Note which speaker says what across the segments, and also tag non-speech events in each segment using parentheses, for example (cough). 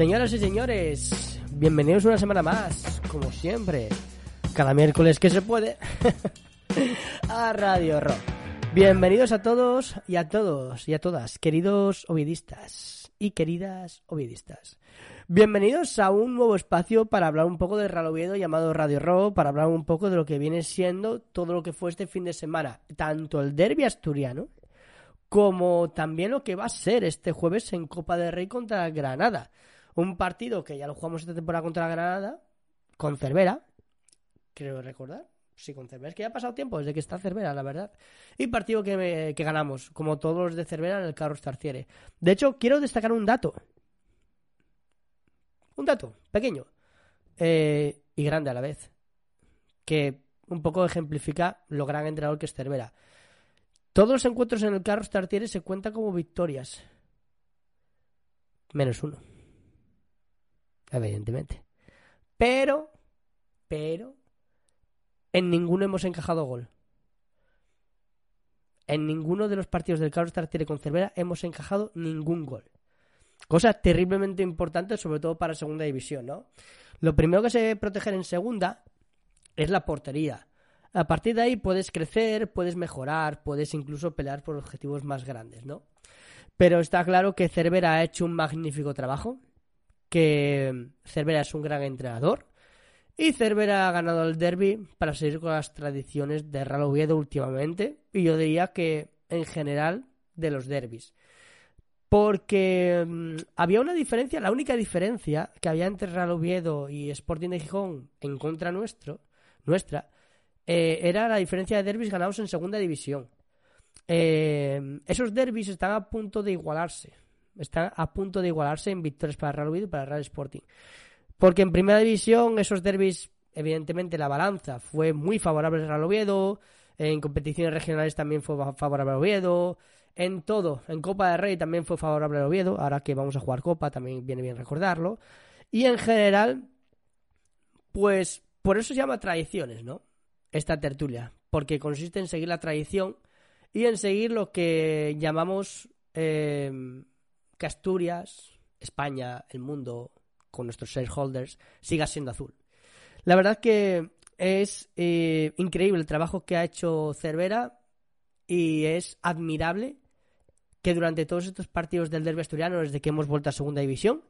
Speaker 1: Señoras y señores, bienvenidos una semana más, como siempre, cada miércoles que se puede, (laughs) a Radio Rock. Bienvenidos a todos y a todos y a todas, queridos ovidistas y queridas ovidistas. Bienvenidos a un nuevo espacio para hablar un poco del Real Oviedo llamado Radio Rock, para hablar un poco de lo que viene siendo todo lo que fue este fin de semana, tanto el derby asturiano como también lo que va a ser este jueves en Copa del Rey contra Granada. Un partido que ya lo jugamos esta temporada contra Granada, con Cervera, creo recordar. Sí, con Cervera. Es que ya ha pasado tiempo desde que está Cervera, la verdad. Y partido que, que ganamos, como todos los de Cervera en el Carlos Tarciere. De hecho, quiero destacar un dato. Un dato, pequeño. Eh, y grande a la vez. Que un poco ejemplifica lo gran entrenador que es Cervera. Todos los encuentros en el Carlos Tartiere se cuentan como victorias. Menos uno. Evidentemente. Pero, pero, en ninguno hemos encajado gol. En ninguno de los partidos del Carlos Tartiere con Cervera hemos encajado ningún gol. Cosa terriblemente importante, sobre todo para segunda división, ¿no? Lo primero que se debe proteger en segunda es la portería. A partir de ahí puedes crecer, puedes mejorar, puedes incluso pelear por objetivos más grandes, ¿no? Pero está claro que Cervera ha hecho un magnífico trabajo, que Cervera es un gran entrenador y Cervera ha ganado el derby para seguir con las tradiciones de Real Oviedo últimamente y yo diría que en general de los derbis. Porque mm, había una diferencia, la única diferencia que había entre Real Oviedo y Sporting de Gijón en contra nuestro, nuestra, eh, era la diferencia de derbis ganados en segunda división. Eh, esos derbis están a punto de igualarse. Están a punto de igualarse en victorias para Real Oviedo y para Real Sporting. Porque en primera división esos derbis, evidentemente la balanza fue muy favorable al Real Oviedo. En competiciones regionales también fue favorable al Oviedo. En todo, en Copa de Rey también fue favorable al Oviedo. Ahora que vamos a jugar Copa también viene bien recordarlo. Y en general, pues por eso se llama tradiciones, ¿no? esta tertulia, porque consiste en seguir la tradición y en seguir lo que llamamos eh, que Asturias, España, el mundo, con nuestros shareholders, siga siendo azul. La verdad que es eh, increíble el trabajo que ha hecho Cervera y es admirable que durante todos estos partidos del derby asturiano, desde que hemos vuelto a segunda división,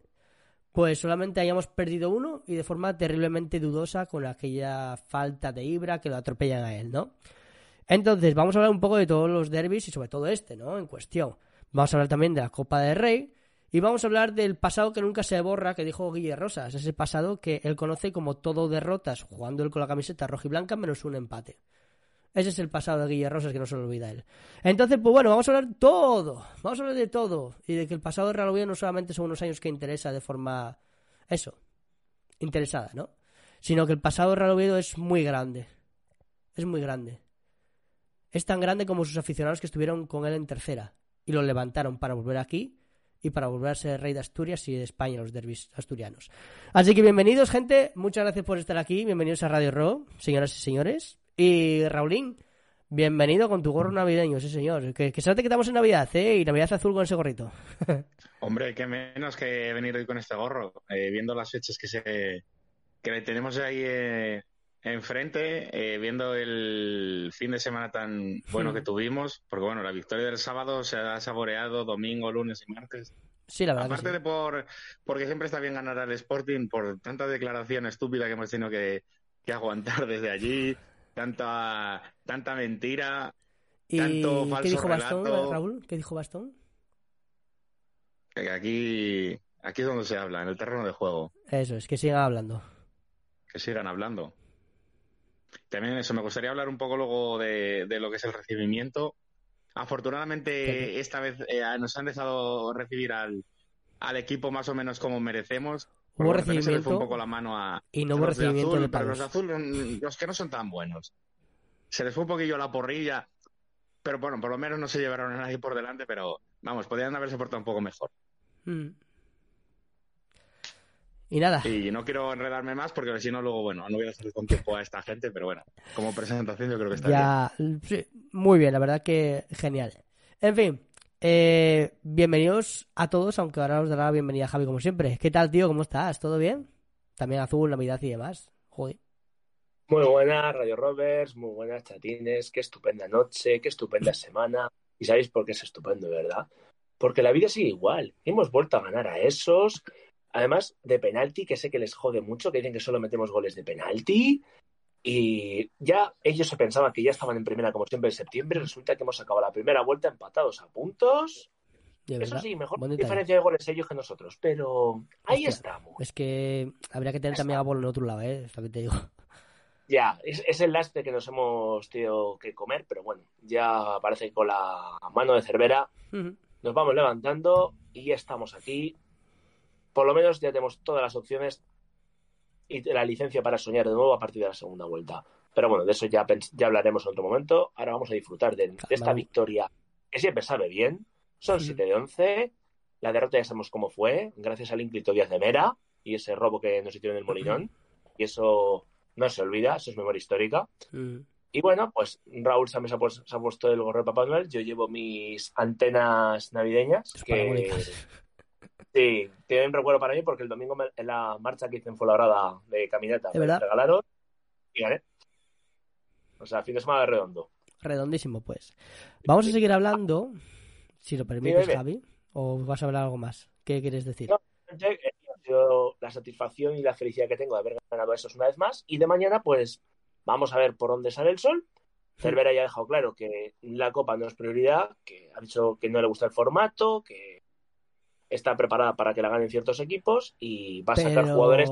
Speaker 1: pues solamente hayamos perdido uno y de forma terriblemente dudosa con aquella falta de Ibra que lo atropellan a él, ¿no? Entonces, vamos a hablar un poco de todos los derbis y sobre todo este, ¿no? En cuestión. Vamos a hablar también de la Copa del Rey y vamos a hablar del pasado que nunca se borra que dijo Guille Rosas, ese pasado que él conoce como todo derrotas jugando él con la camiseta roja y blanca menos un empate. Ese es el pasado de Guille Rosas que no se lo olvida él. Entonces, pues bueno, vamos a hablar todo. Vamos a hablar de todo. Y de que el pasado de Real Oviedo no solamente son unos años que interesa de forma. Eso. Interesada, ¿no? Sino que el pasado de Real Oviedo es muy grande. Es muy grande. Es tan grande como sus aficionados que estuvieron con él en tercera. Y lo levantaron para volver aquí y para volver a ser rey de Asturias y de España, los derbis asturianos. Así que bienvenidos, gente. Muchas gracias por estar aquí. Bienvenidos a Radio Ro, señoras y señores. Y Raulín, bienvenido con tu gorro navideño, sí señor. Que, que que estamos en Navidad, ¿eh? Y Navidad azul con ese gorrito. (laughs)
Speaker 2: Hombre, qué menos que venir hoy con este gorro, eh, viendo las fechas que se que tenemos ahí eh, enfrente, eh, viendo el fin de semana tan bueno que (laughs) tuvimos, porque bueno, la victoria del sábado se ha saboreado domingo, lunes y martes.
Speaker 1: Sí, la verdad.
Speaker 2: Aparte de por porque siempre está bien ganar al Sporting por tanta declaración estúpida que hemos tenido que, que aguantar desde allí, tanta, tanta mentira,
Speaker 1: ¿Y
Speaker 2: tanto falso
Speaker 1: ¿Qué dijo
Speaker 2: relato.
Speaker 1: Bastón, Raúl? ¿Qué dijo Bastón?
Speaker 2: Aquí, aquí es donde se habla, en el terreno de juego.
Speaker 1: Eso, es que sigan hablando.
Speaker 2: Que sigan hablando. También eso, me gustaría hablar un poco luego de, de lo que es el recibimiento. Afortunadamente, esta vez eh, nos han dejado recibir al, al equipo más o menos como merecemos.
Speaker 1: Hubo
Speaker 2: le fue
Speaker 1: recibimiento
Speaker 2: un poco la mano a,
Speaker 1: y no hubo
Speaker 2: los de
Speaker 1: recibimiento
Speaker 2: azul,
Speaker 1: de
Speaker 2: pero los de azul, mm, los que no son tan buenos. Se les fue un poquillo la porrilla, pero bueno, por lo menos no se llevaron a nadie por delante, pero vamos, podrían haberse portado un poco mejor.
Speaker 1: Mm. Y nada,
Speaker 2: Y no quiero enredarme más porque si no, luego, bueno, no voy a hacer con tiempo a esta gente, pero bueno, como presentación yo creo que está bien.
Speaker 1: ya. sí, muy bien, la verdad que genial. En fin, Eh, bienvenidos a todos, aunque ahora os dará la bienvenida Javi como siempre. ¿Qué tal, tío? ¿Cómo estás? ¿Todo bien? También azul, Navidad y demás. Joder.
Speaker 3: Muy buenas, Radio Roberts, muy buenas chatines, qué estupenda noche, qué estupenda semana. ¿Y sabéis por qué es estupendo, verdad? Porque la vida sigue igual. Hemos vuelto a ganar a esos, además de penalti, que sé que les jode mucho, que dicen que solo metemos goles de penalti. Y ya ellos se pensaban que ya estaban en primera como siempre en septiembre. Resulta que hemos acabado la primera vuelta empatados a puntos. Eso sí, mejor diferencia de goles ellos que nosotros, pero ahí estamos.
Speaker 1: Es que habría que tener también a Bolo en otro lado, ¿eh? Es lo que te digo.
Speaker 3: Ya, es, el lastre que nos hemos tenido que comer, pero bueno, ya parece que con la mano de Cervera nos vamos levantando y ya estamos aquí. Por lo menos ya tenemos todas las opciones y la licencia para soñar de nuevo a partir de la segunda vuelta. Pero bueno, de eso ya, ya hablaremos en otro momento. Ahora vamos a disfrutar de, esta victoria que siempre sabe bien. Son 7 de 11. La derrota ya sabemos cómo fue, gracias al ínclito Díaz de Mera y ese robo que nos hicieron en el Molinón. (clears throat) Y eso no se olvida, eso es memoria histórica. Mm. Y bueno, pues Raúl se ha, puesto, el gorro de Papá Noel, yo llevo mis antenas navideñas, que sí, tienen recuerdo para mí porque el domingo en la marcha que hice en Fuenlabrada de caminata me regalaron y gané. O sea, fin de semana redondo.
Speaker 1: Redondísimo, pues. Vamos a seguir hablando, si lo permites, Javi, o vas a hablar algo más. ¿Qué quieres decir?
Speaker 3: la satisfacción y la felicidad que tengo de haber ganado eso una vez más. Y de mañana, pues vamos a ver por dónde sale el sol. Cervera ya ha dejado claro que la Copa no es prioridad, que ha dicho que no le gusta el formato, que está preparada para que la ganen ciertos equipos y va a sacar jugadores.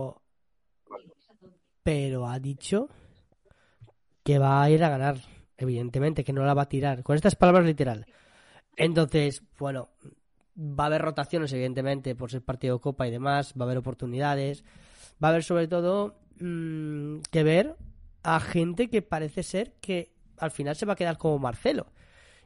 Speaker 1: Pero ha dicho que va a ir a ganar, evidentemente, que no la va a tirar. Con estas palabras literal. Entonces, bueno, Va a haber rotaciones, evidentemente, por ser partido de Copa y demás. Va a haber oportunidades. Va a haber, sobre todo, mm, que ver a gente que parece ser que al final se va a quedar como Marcelo.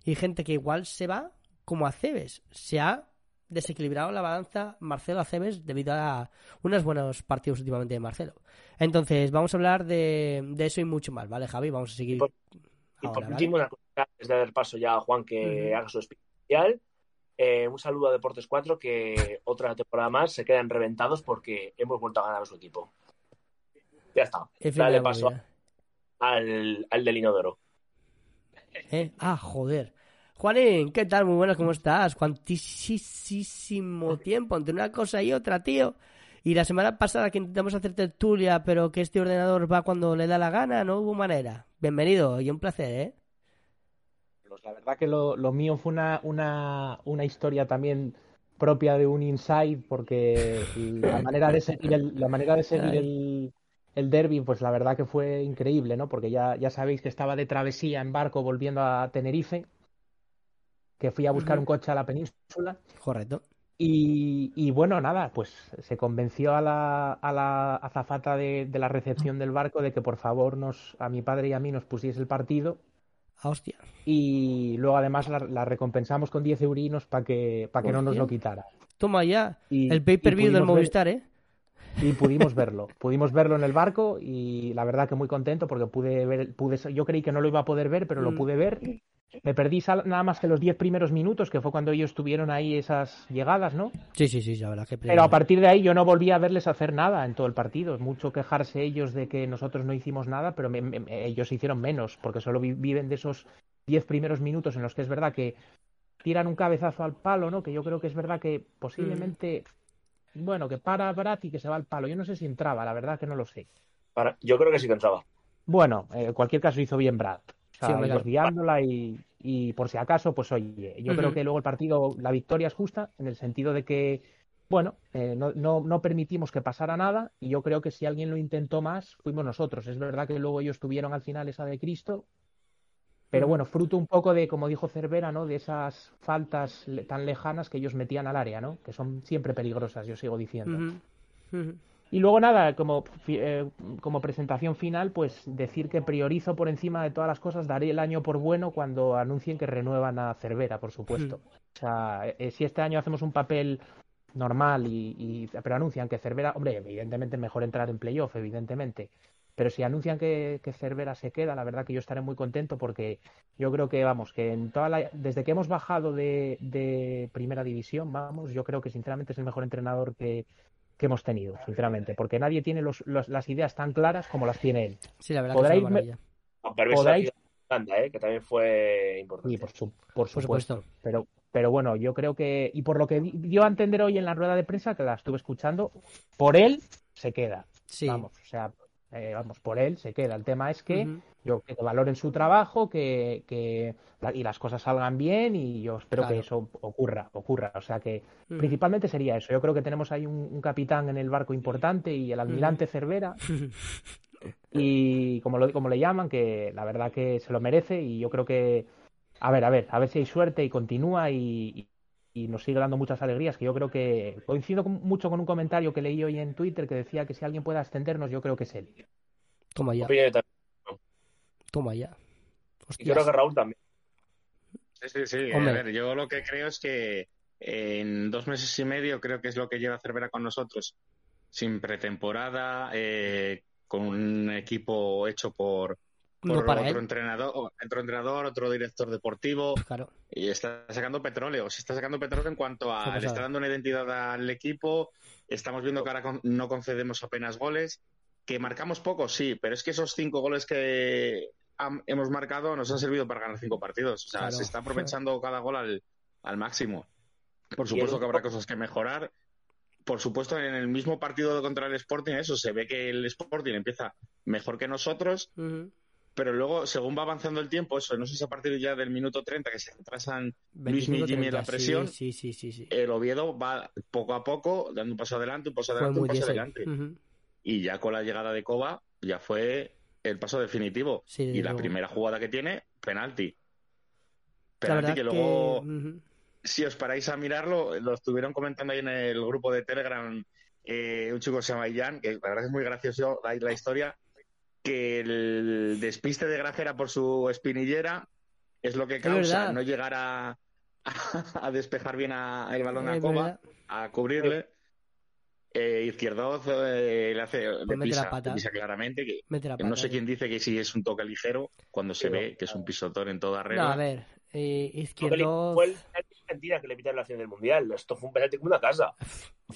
Speaker 1: Y gente que igual se va como Aceves. Se ha desequilibrado la balanza Marcelo Aceves debido a unos buenos partidos últimamente de Marcelo. Entonces, vamos a hablar de, eso y mucho más, ¿vale, Javi? Vamos a seguir.
Speaker 3: Y por, último, una cosa, es de dar paso ya a Juan que haga su especial. Eh, un saludo a Deportes 4 que otra temporada más se quedan reventados porque hemos vuelto a ganar a su equipo. Ya está. Dale paso al, al del Inodoro.
Speaker 1: ¿Eh? Ah, joder. Juanín, ¿qué tal? Muy buenas, ¿cómo estás? Cuantísimo tiempo entre una cosa y otra, tío. Y la semana pasada que intentamos hacer tertulia, pero que este ordenador va cuando le da la gana, no hubo manera. Bienvenido y un placer, ¿eh?
Speaker 4: La verdad que lo, mío fue una, una, una, historia también propia de un inside, porque la manera de seguir el, la manera de seguir el, el derby, pues la verdad que fue increíble, ¿no? Porque ya, ya sabéis que estaba de travesía en barco volviendo a Tenerife, que fui a buscar un coche a la península.
Speaker 1: Correcto.
Speaker 4: Y, y, bueno, nada, pues se convenció a la, a la azafata de, de, la recepción del barco de que por favor nos, a mi padre y a mí nos pusiese el partido
Speaker 1: hostia.
Speaker 4: Y luego además la, recompensamos con 10 eurinos para que, para que no nos lo quitara.
Speaker 1: Toma ya, el pay-per-view del Movistar, ¿eh?
Speaker 4: Y pudimos (laughs) verlo, pudimos verlo en el barco y la verdad que muy contento porque pude ver, pude, yo creí que no lo iba a poder ver, pero lo mm. pude ver me perdí nada más que los 10 primeros minutos, que fue cuando ellos tuvieron ahí esas llegadas, ¿no?
Speaker 1: Sí, sí, sí, la verdad que...
Speaker 4: Pero a partir de ahí yo no volví a verles hacer nada en todo el partido. Mucho quejarse ellos de que nosotros no hicimos nada, pero ellos hicieron menos, porque solo viven de esos 10 primeros minutos en los que es verdad que tiran un cabezazo al palo, ¿no? Que yo creo que es verdad que posiblemente, bueno, que para Barat y que se va al palo. Yo no sé si entraba, la verdad que no lo sé.
Speaker 3: Para... Yo creo que sí que entraba.
Speaker 4: Bueno, en cualquier caso hizo bien Desviándola y, por si acaso, pues oye, yo creo que luego el partido, la victoria es justa en el sentido de que, bueno, eh, no, no, permitimos que pasara nada y yo creo que si alguien lo intentó más, fuimos nosotros. Es verdad que luego ellos tuvieron al final esa de Cristo, pero bueno, fruto un poco de, como dijo Cervera, ¿no? De esas faltas tan lejanas que ellos metían al área, ¿no? Que son siempre peligrosas, yo sigo diciendo. Y luego nada, como, eh, como presentación final, pues decir que priorizo por encima de todas las cosas, daré el año por bueno cuando anuncien que renuevan a Cervera, por supuesto. O sea, eh, si este año hacemos un papel normal y, pero anuncian que Cervera, hombre, evidentemente mejor entrar en playoff, evidentemente. pero si anuncian que, Cervera se queda, la verdad que yo estaré muy contento porque yo creo que, vamos, que en toda la, desde que hemos bajado de, primera división, vamos, yo creo que sinceramente es el mejor entrenador que, hemos tenido, sinceramente, porque nadie tiene los, las ideas tan claras como las tiene él.
Speaker 1: Sí, la verdad que es una
Speaker 3: ¿eh? que también fue importante.
Speaker 4: Sí, por, supuesto. Pero, pero bueno, yo creo que, y por lo que dio a entender hoy en la rueda de prensa, que la estuve escuchando, por él se queda. Sí. Vamos, o sea, eh, vamos, por él se queda. El tema es que yo que valoren su trabajo, que, que, y las cosas salgan bien y yo espero que eso ocurra, ocurra. O sea que principalmente sería eso. Yo creo que tenemos ahí un, capitán en el barco importante y el almirante Cervera. (laughs) y como, lo, como le llaman, que la verdad que se lo merece y yo creo que, a ver, a ver, a ver si hay suerte y continúa y, nos sigue dando muchas alegrías, que yo creo que coincido mucho con un comentario que leí hoy en Twitter que decía que si alguien puede ascendernos, yo creo que es él.
Speaker 1: Toma ya. Toma ya.
Speaker 3: yo creo que Raúl también.
Speaker 2: Sí, sí, sí. A ver, yo lo que creo es que en dos meses y medio creo que es lo que lleva Cervera con nosotros, sin pretemporada, eh, con un equipo hecho por, otro entrenador, otro entrenador, otro director deportivo. Y está sacando petróleo. Se está sacando petróleo en cuanto a. Le está dando una identidad al equipo. Estamos viendo que ahora no concedemos apenas goles. Que marcamos poco, sí, pero es que esos cinco goles que hemos marcado nos han servido para ganar cinco partidos. O sea, se está aprovechando (laughs) cada gol al, al máximo. Por supuesto que habrá cosas que mejorar por supuesto, en el mismo partido contra el Sporting, eso se ve que el Sporting empieza mejor que nosotros, pero luego, según va avanzando el tiempo, eso no sé si a partir ya del minuto 30 que se retrasan Luis y Jimmy en la presión,
Speaker 1: sí, sí, sí,
Speaker 2: el Oviedo va poco a poco dando un paso adelante, un paso adelante, un paso adelante. Y ya con la llegada de Coba, ya fue el paso definitivo. y la primera jugada que tiene, penalti. Penalti que luego si os paráis a mirarlo, lo estuvieron comentando ahí en el grupo de Telegram eh, un chico que se llama Ian, que la verdad es muy gracioso la, la historia, que el despiste de Grajera por su espinillera es lo que causa no llegar a, (laughs) a, despejar bien a, el balón a Coba, a cubrirle. Eh, Izquierdoz eh, le hace
Speaker 1: pues
Speaker 2: pisa, claramente que, no sé quién dice que si es un toque ligero cuando se ve que es un pisotón en toda regla.
Speaker 1: No, a ver, eh, Izquierdoz
Speaker 3: Argentina que le pitaron la acción del Mundial. Esto fue un penalti como una casa.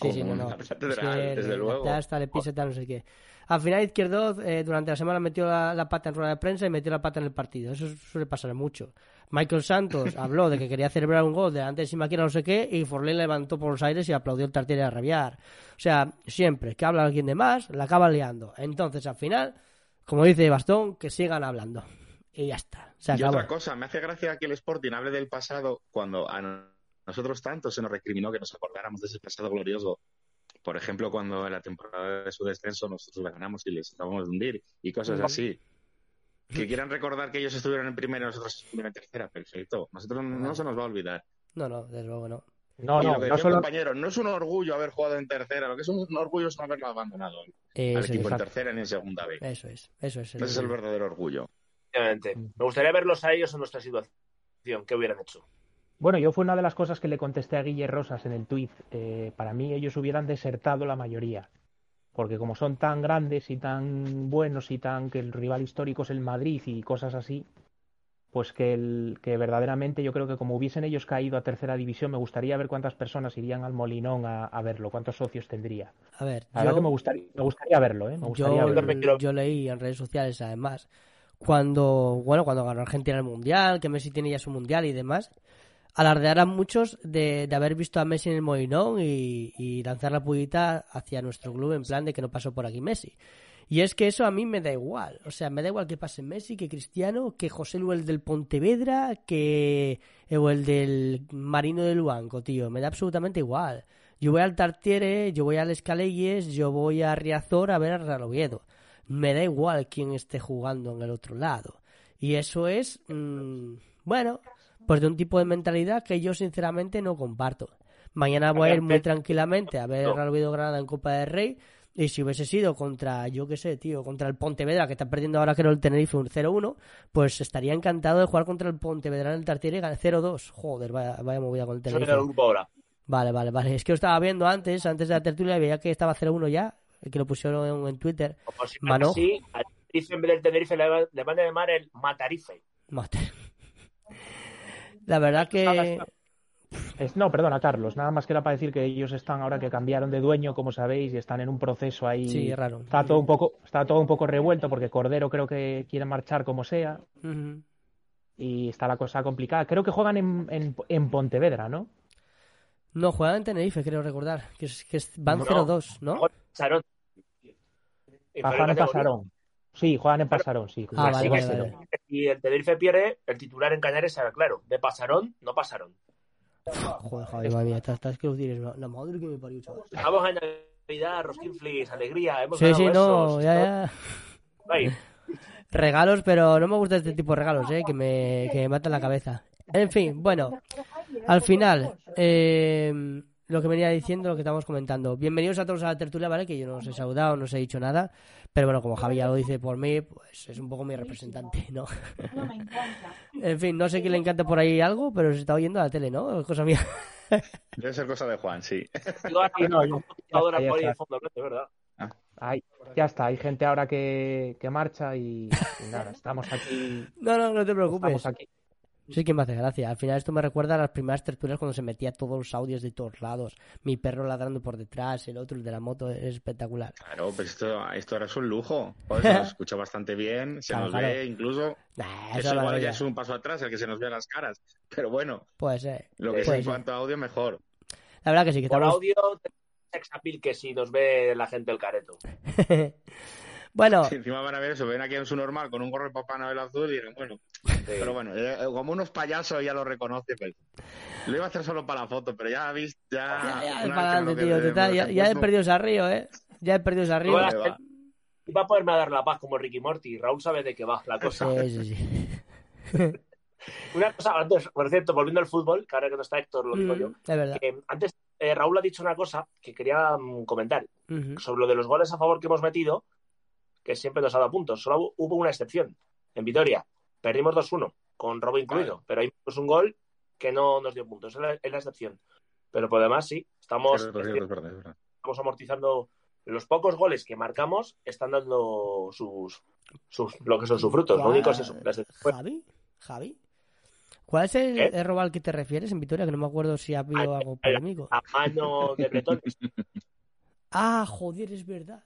Speaker 1: Sí, sí, no, no. (laughs)
Speaker 2: desde luego. Ya
Speaker 1: hasta le pisa tal, no sé qué. Al final, Izquierdo eh, durante la semana metió la, pata en rueda de prensa y metió la pata en el partido. Eso suele pasar mucho. Michael Santos (laughs) habló de que quería celebrar un gol delante de Simaquina no sé qué y Forlén levantó por los aires y aplaudió el Tartiere a rabiar. O sea, siempre que habla alguien de más, la acaba liando. Entonces, al final, como dice Bastón, que sigan hablando y ya está.
Speaker 2: y otra cosa, me hace gracia que el Sporting hable del pasado cuando a nosotros tanto se nos recriminó que nos acordáramos de ese pasado glorioso. Por ejemplo, cuando en la temporada de su descenso nosotros la ganamos y les acabamos de hundir y cosas así. Que quieran recordar que ellos estuvieron en primera y nosotros estuvimos en tercera, perfecto. Nosotros no, se nos va a olvidar.
Speaker 1: No, no, desde luego no.
Speaker 2: No, no, no, compañero, no es un orgullo haber jugado en tercera, lo que es un orgullo es no haberlo abandonado al equipo en tercera ni en segunda vez.
Speaker 1: Eso es, eso es.
Speaker 2: Ese es el verdadero orgullo.
Speaker 3: Me gustaría verlos a ellos en nuestra situación. ¿Qué hubieran hecho?
Speaker 4: Bueno, yo fue una de las cosas que le contesté a Guille Rosas en el tuit. Eh, para mí ellos hubieran desertado la mayoría. Porque como son tan grandes y tan buenos y tan que el rival histórico es el Madrid y cosas así, pues que, el, que verdaderamente yo creo que como hubiesen ellos caído a tercera división, me gustaría ver cuántas personas irían al Molinón a, verlo, cuántos socios tendría.
Speaker 1: A ver,
Speaker 4: yo, que me gustaría, me gustaría verlo, ¿eh?
Speaker 1: yo leí en redes sociales además cuando, bueno, cuando ganó Argentina el Mundial, que Messi tiene ya su Mundial y demás, alardearán muchos de, haber visto a Messi en el Molinón y, lanzar la pullita hacia nuestro club en plan de que no pasó por aquí Messi. Y es que eso a mí me da igual. O sea, me da igual que pase Messi, que Cristiano, que José Luis del Pontevedra, que o el del Marino del Luanco, tío. Me da absolutamente igual. Yo voy al Tartiere, yo voy al Escaleyes, yo voy a Riazor a ver a Real Oviedo me da igual quién esté jugando en el otro lado. Y eso es, mm, bueno, pues de un tipo de mentalidad que yo sinceramente no comparto. Mañana voy a ir muy tranquilamente a ver Real Oviedo Granada en Copa del Rey. Y si hubiese sido contra, yo qué sé, tío, contra el Pontevedra, que está perdiendo ahora que no el Tenerife un 0-1, pues estaría encantado de jugar contra el Pontevedra en el Tartiere y ganar 0-2. Joder, vaya, vaya movida con el Tenerife. Vale, vale, vale. Es que lo estaba viendo antes, antes de la tertulia, veía que estaba 0-1 ya que lo pusieron en, Twitter.
Speaker 3: Mano. Tenerife, en vez del Tenerife, le, le a llamar el Matarife. (laughs)
Speaker 1: La verdad que.
Speaker 4: no, perdona, Carlos. Nada más que era para decir que ellos están ahora que cambiaron de dueño, como sabéis, y están en un proceso ahí.
Speaker 1: Sí, raro.
Speaker 4: Está todo un poco, está todo un poco revuelto porque Cordero creo que quiere marchar como sea. Y está la cosa complicada. Creo que juegan en, en, Pontevedra, ¿no?
Speaker 1: No, juegan en Tenerife, creo recordar. Que, es, que van 0-2, ¿no?
Speaker 3: Sarón.
Speaker 4: Juegan en Pasarón. Sí, juegan en Pasarón, sí.
Speaker 1: Ah, vale, vale,
Speaker 3: Y el Tenerife pierde, el titular en Cañares será claro. De Pasarón, no pasaron.
Speaker 1: Joder, joder, madre mía, estás, que lo tienes. La madre que me parió, chaval.
Speaker 3: Vamos a Navidad, alegría. Hemos
Speaker 1: sí, sí, no, ya, ya. Regalos, pero no me gusta este tipo de regalos, ¿eh? Que me, que me matan la cabeza. En fin, bueno, al final, eh, lo que venía diciendo, lo que estábamos comentando. Bienvenidos a todos a la tertulia, ¿vale? Que yo no os he saludado, no os he dicho nada. Pero bueno, como Javi ya lo dice por mí, pues es un poco mi representante, ¿no? No me encanta. (laughs) en fin, no sé quién le encanta por ahí algo, pero se está oyendo a la tele, ¿no? Es cosa mía. (laughs)
Speaker 2: Debe ser cosa de Juan, sí.
Speaker 4: ya está, hay gente ahora que, que marcha y, y, nada, estamos aquí. (laughs)
Speaker 1: No, no, no te preocupes.
Speaker 4: Estamos aquí.
Speaker 1: Sí que me hace gracia. Al final esto me recuerda a las primeras tertulias cuando se metía todos los audios de todos lados. Mi perro ladrando por detrás, el otro, el de la moto, es espectacular.
Speaker 2: Claro, pero esto, esto ahora es un lujo. (laughs) se nos escucha bastante bien, se nos ve incluso. eso, igual ya es un paso atrás, el que se nos vea las caras. Pero bueno,
Speaker 1: puede ser.
Speaker 2: Lo que es en cuanto a audio, mejor.
Speaker 1: La verdad que sí. Que
Speaker 3: por audio, appeal que si nos ve la gente el careto. (laughs)
Speaker 1: Bueno. (laughs)
Speaker 2: encima van a ver eso, ven aquí en su normal con un gorro de Papá Noel azul y dicen, bueno. Pero bueno, eh, como unos payasos ya lo reconoce, pues. Lo iba a hacer solo para la foto, pero ya visto, ya.
Speaker 1: Ya, ya, tío, ya, ya, he perdido ese río, ¿eh? Ya he perdido ese río.
Speaker 3: Y va a poderme dar la paz como Ricky Morty. Raúl sabe de qué va la cosa.
Speaker 1: Sí, sí, sí. (laughs)
Speaker 3: Una cosa, antes, por cierto, volviendo al fútbol, que ahora que no está Héctor, lo digo mm, yo.
Speaker 1: Es verdad.
Speaker 3: antes, eh, Raúl ha dicho una cosa que quería mm, comentar. Sobre lo de los goles a favor que hemos metido que siempre nos ha dado puntos. Solo hubo una excepción en Vitoria. Perdimos 2-1, con robo incluido, pero hay un gol que no nos dio puntos. Es la, excepción. Pero por demás, sí, estamos, estamos amortizando los pocos goles que marcamos están dando sus, sus lo que son sus frutos. Lo único es eso.
Speaker 1: Javi, Javi. ¿Cuál es el error al que te refieres en Vitoria? Que no me acuerdo si ha habido algo polémico.
Speaker 3: A mano de Bretón. (laughs)
Speaker 1: ah, joder, es verdad.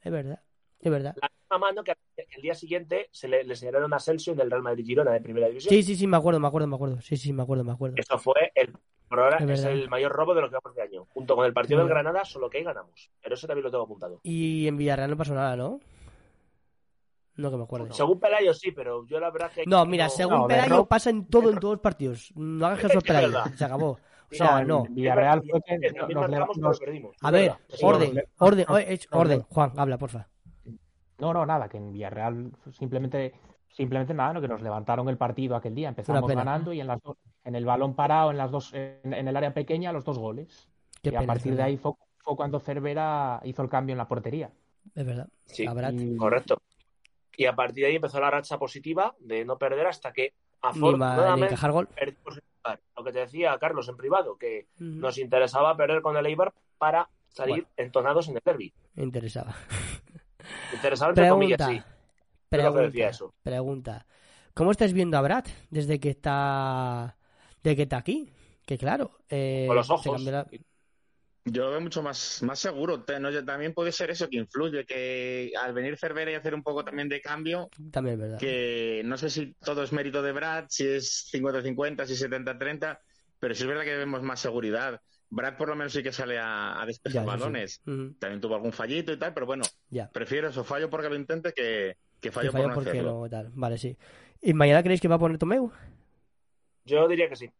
Speaker 1: Es verdad. Es verdad.
Speaker 3: La misma mano que el día siguiente se le, le señalaron a Asensio del Real Madrid Girona de primera división.
Speaker 1: Sí, sí, sí, me acuerdo, me acuerdo, me acuerdo. Sí, sí, me acuerdo, me acuerdo.
Speaker 3: Esto fue el por ahora es, el mayor robo de lo que vamos de año. Junto con el partido del Granada, solo que ahí ganamos. Pero eso también lo tengo apuntado.
Speaker 1: Y en Villarreal no pasó nada, ¿no? No que me acuerdo.
Speaker 3: Según Pelayo sí, pero yo la verdad que...
Speaker 1: No, mira, según Pelayo pasa en todo en todos los partidos. No hagas caso a Pelayo, se acabó. O (laughs) sea, no.
Speaker 4: Villarreal fue que
Speaker 3: nos, perdimos.
Speaker 1: A ver, orden, orden, orden. Juan, habla, porfa.
Speaker 4: No, no, nada, que en Villarreal simplemente, simplemente nada, ¿no? que nos levantaron el partido aquel día. Empezamos ganando y en las en el balón parado, en las dos, en, el área pequeña, los dos goles. y a partir de ahí fue, cuando Cervera hizo el cambio en la portería.
Speaker 1: Es verdad.
Speaker 3: Sí, correcto. Y a partir de ahí empezó la racha positiva de no perder hasta que afortunadamente perdimos Lo que te decía Carlos en privado, que nos interesaba perder con el Eibar para salir entonados en el derby.
Speaker 1: Me interesaba. (laughs)
Speaker 3: Interesante,
Speaker 1: pregunta,
Speaker 3: sí.
Speaker 1: Pregunta, pregunta. ¿Cómo estáis viendo a Brad desde que está, de que está aquí? Que claro, eh,
Speaker 3: con los ojos.
Speaker 2: Yo lo veo mucho más, más seguro. También puede ser eso que influye, que al venir Cervera y hacer un poco también de cambio,
Speaker 1: también es verdad.
Speaker 2: que no sé si todo es mérito de Brad, si es 50-50, si 70-30, pero sí es verdad que vemos más seguridad. Brad por lo menos sí que sale a, a despejar balones. También tuvo algún fallito y tal, pero bueno, prefiero eso, fallo porque lo intente que, que fallo, por no porque No,
Speaker 1: tal. Vale, sí. ¿Y mañana creéis que va a poner Tomeu?
Speaker 3: Yo diría que sí.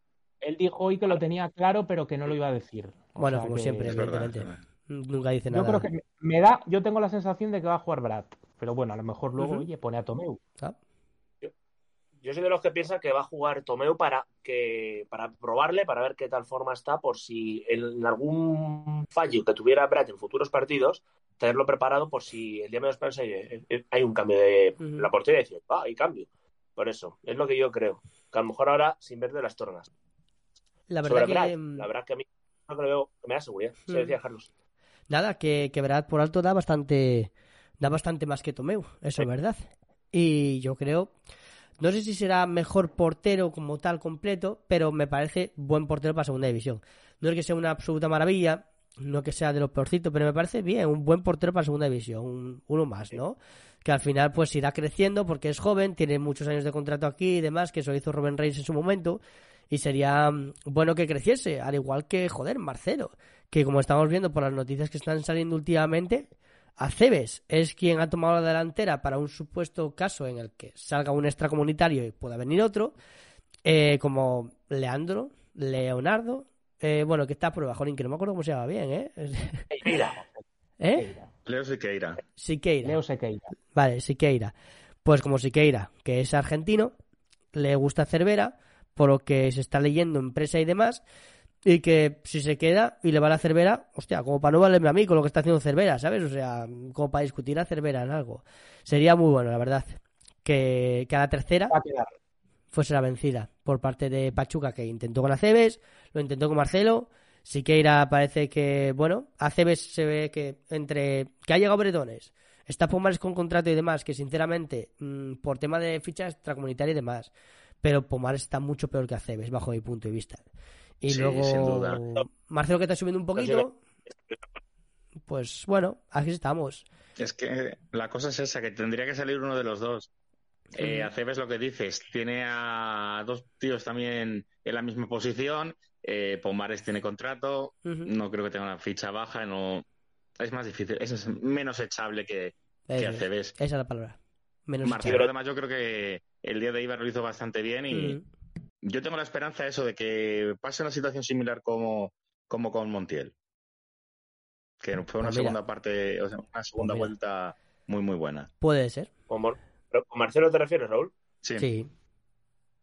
Speaker 4: Él dijo hoy que lo tenía claro, pero que no lo iba a decir.
Speaker 1: bueno, como siempre, evidentemente. Nunca dice nada.
Speaker 4: Yo creo que me da, yo tengo la sensación de que va a jugar Brad, pero bueno, a lo mejor luego, oye, pone a Tomeu.
Speaker 1: Ah.
Speaker 3: Yo soy de los que piensan que va a jugar Tomeu para que para probarle, para ver qué tal forma está, por si en algún fallo que tuviera Brad en futuros partidos, tenerlo preparado por si el día menos piensa hay un cambio de la portería y decir, ah, hay cambio. Por eso, es lo que yo creo. Que a lo mejor ahora sin ver de las tornas.
Speaker 1: La verdad, que...
Speaker 3: Mm, la verdad que a mí no creo que me da seguridad, se decía Carlos.
Speaker 1: Nada, que, que Brad por alto da bastante da bastante más que Tomeu, eso es verdad. Y yo creo, no sé si será mejor portero como tal completo, pero me parece buen portero para segunda división. No es que sea una absoluta maravilla, no que sea de los peorcitos, pero me parece bien, un buen portero para segunda división, uno más, ¿no? Que al final pues irá creciendo porque es joven, tiene muchos años de contrato aquí y demás, que eso hizo Robin Reis en su momento, y sería mm, bueno que creciese, al igual que, joder, Marcelo, que como estamos viendo por las noticias que están saliendo últimamente, Aceves es quien ha tomado la delantera para un supuesto caso en el que salga un extracomunitario y pueda venir otro, eh, como Leandro, Leonardo, eh, bueno, que está por bajo que no me acuerdo cómo se llama bien, ¿eh? (laughs)
Speaker 2: ¿Eh? Leo Siqueira.
Speaker 1: Siqueira.
Speaker 4: Leo Siqueira.
Speaker 1: Vale, Siqueira. Pues como Siqueira, que es argentino, le gusta Cervera, por lo que se está leyendo en prensa y demás, y que si se queda y le va a la Cervera, hostia, como para no valerme a mí con lo que está haciendo Cervera, ¿sabes? O sea, como para discutir a Cervera en algo. Sería muy bueno, la verdad. Que, que a la tercera fuese la vencida por parte de Pachuca, que intentó con Aceves, lo intentó con Marcelo. Siqueira parece que, bueno, Aceves se ve que entre que ha llegado Bretones, está Pomares con contrato y demás, que sinceramente, mm, por tema de ficha extracomunitaria y demás, pero Pomares está mucho peor que Aceves, bajo mi punto de vista. Y luego Marcelo que está subiendo un poquito. Pues bueno, aquí estamos.
Speaker 2: Es que la cosa es esa, que tendría que salir uno de los dos. Eh, Aceves lo que dices, tiene a dos tíos también en la misma posición. Eh, Pomares tiene contrato, no creo que tenga una ficha baja, no es más difícil, es menos echable que, que Aceves.
Speaker 1: Esa es la palabra.
Speaker 2: Menos Marcelo, además, yo creo que el día de Ibar lo hizo bastante bien y, yo tengo la esperanza de eso, de que pase una situación similar como, como con Montiel. Que fue una pues segunda parte, o sea, una segunda pues vuelta muy, muy buena.
Speaker 1: Puede ser.
Speaker 3: ¿Con, Marcelo te refieres, Raúl?
Speaker 2: Sí.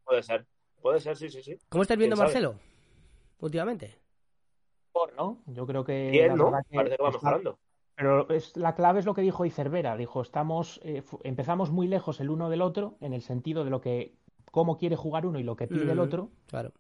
Speaker 3: Puede ser. Puede ser, sí, sí, sí.
Speaker 1: ¿Cómo estás viendo Marcelo últimamente?
Speaker 4: Por, ¿no? Yo creo que.
Speaker 3: Bien, ¿no? Parece que va mejorando.
Speaker 4: Pero es, la clave es lo que dijo Icervera. Dijo, estamos, eh, empezamos muy lejos el uno del otro, en el sentido de lo que cómo quiere jugar uno y lo que pide el otro.
Speaker 1: Claro.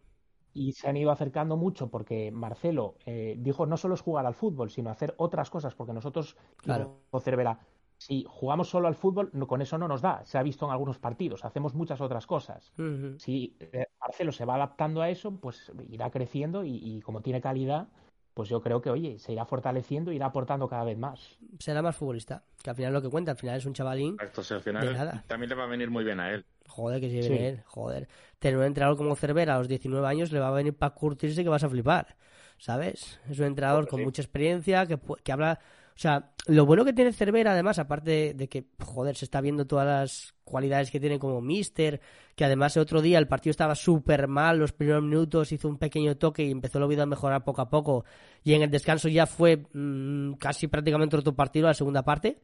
Speaker 4: Y se han ido acercando mucho porque Marcelo eh, dijo no solo es jugar al fútbol, sino hacer otras cosas, porque nosotros,
Speaker 1: claro.
Speaker 4: Cervera, si jugamos solo al fútbol, no, con eso no nos da. Se ha visto en algunos partidos, hacemos muchas otras cosas. Si eh, Marcelo se va adaptando a eso, pues irá creciendo y, como tiene calidad, pues yo creo que, oye, se irá fortaleciendo, irá aportando cada vez más.
Speaker 1: Será más futbolista, que al final lo que cuenta, al final es un chavalín.
Speaker 2: Exacto, al final también le va a venir muy bien a él.
Speaker 1: Joder, que si viene él, joder. Tener un entrenador como Cervera a los 19 años le va a venir para curtirse que vas a flipar, ¿sabes? Es un entrenador con mucha experiencia, que, que habla... O sea, lo bueno que tiene Cervera, además, aparte de que, joder, se está viendo todas las cualidades que tiene como mister, que además el otro día el partido estaba súper mal, los primeros minutos hizo un pequeño toque y empezó el oído a mejorar poco a poco, y en el descanso ya fue mm, casi prácticamente otro partido, la segunda parte.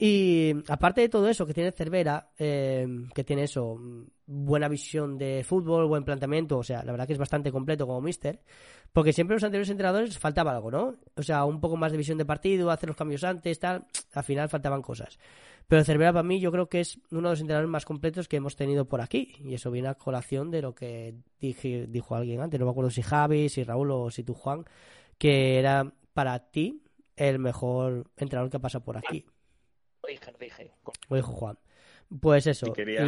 Speaker 1: Y aparte de todo eso que tiene Cervera, eh, que tiene eso, buena visión de fútbol, buen planteamiento, o sea, la verdad que es bastante completo como mister, porque siempre los anteriores entrenadores faltaba algo, ¿no? O sea, un poco más de visión de partido, hacer los cambios antes, tal, al final faltaban cosas. Pero Cervera para mí yo creo que es uno de los entrenadores más completos que hemos tenido por aquí, y eso viene a colación de lo que dije, dijo alguien antes, no me acuerdo si Javi, si Raúl o si tú Juan, que era para ti el mejor entrenador que ha pasado por aquí
Speaker 3: dije, lo dije.
Speaker 1: Lo dijo Juan. Pues eso.
Speaker 2: quería,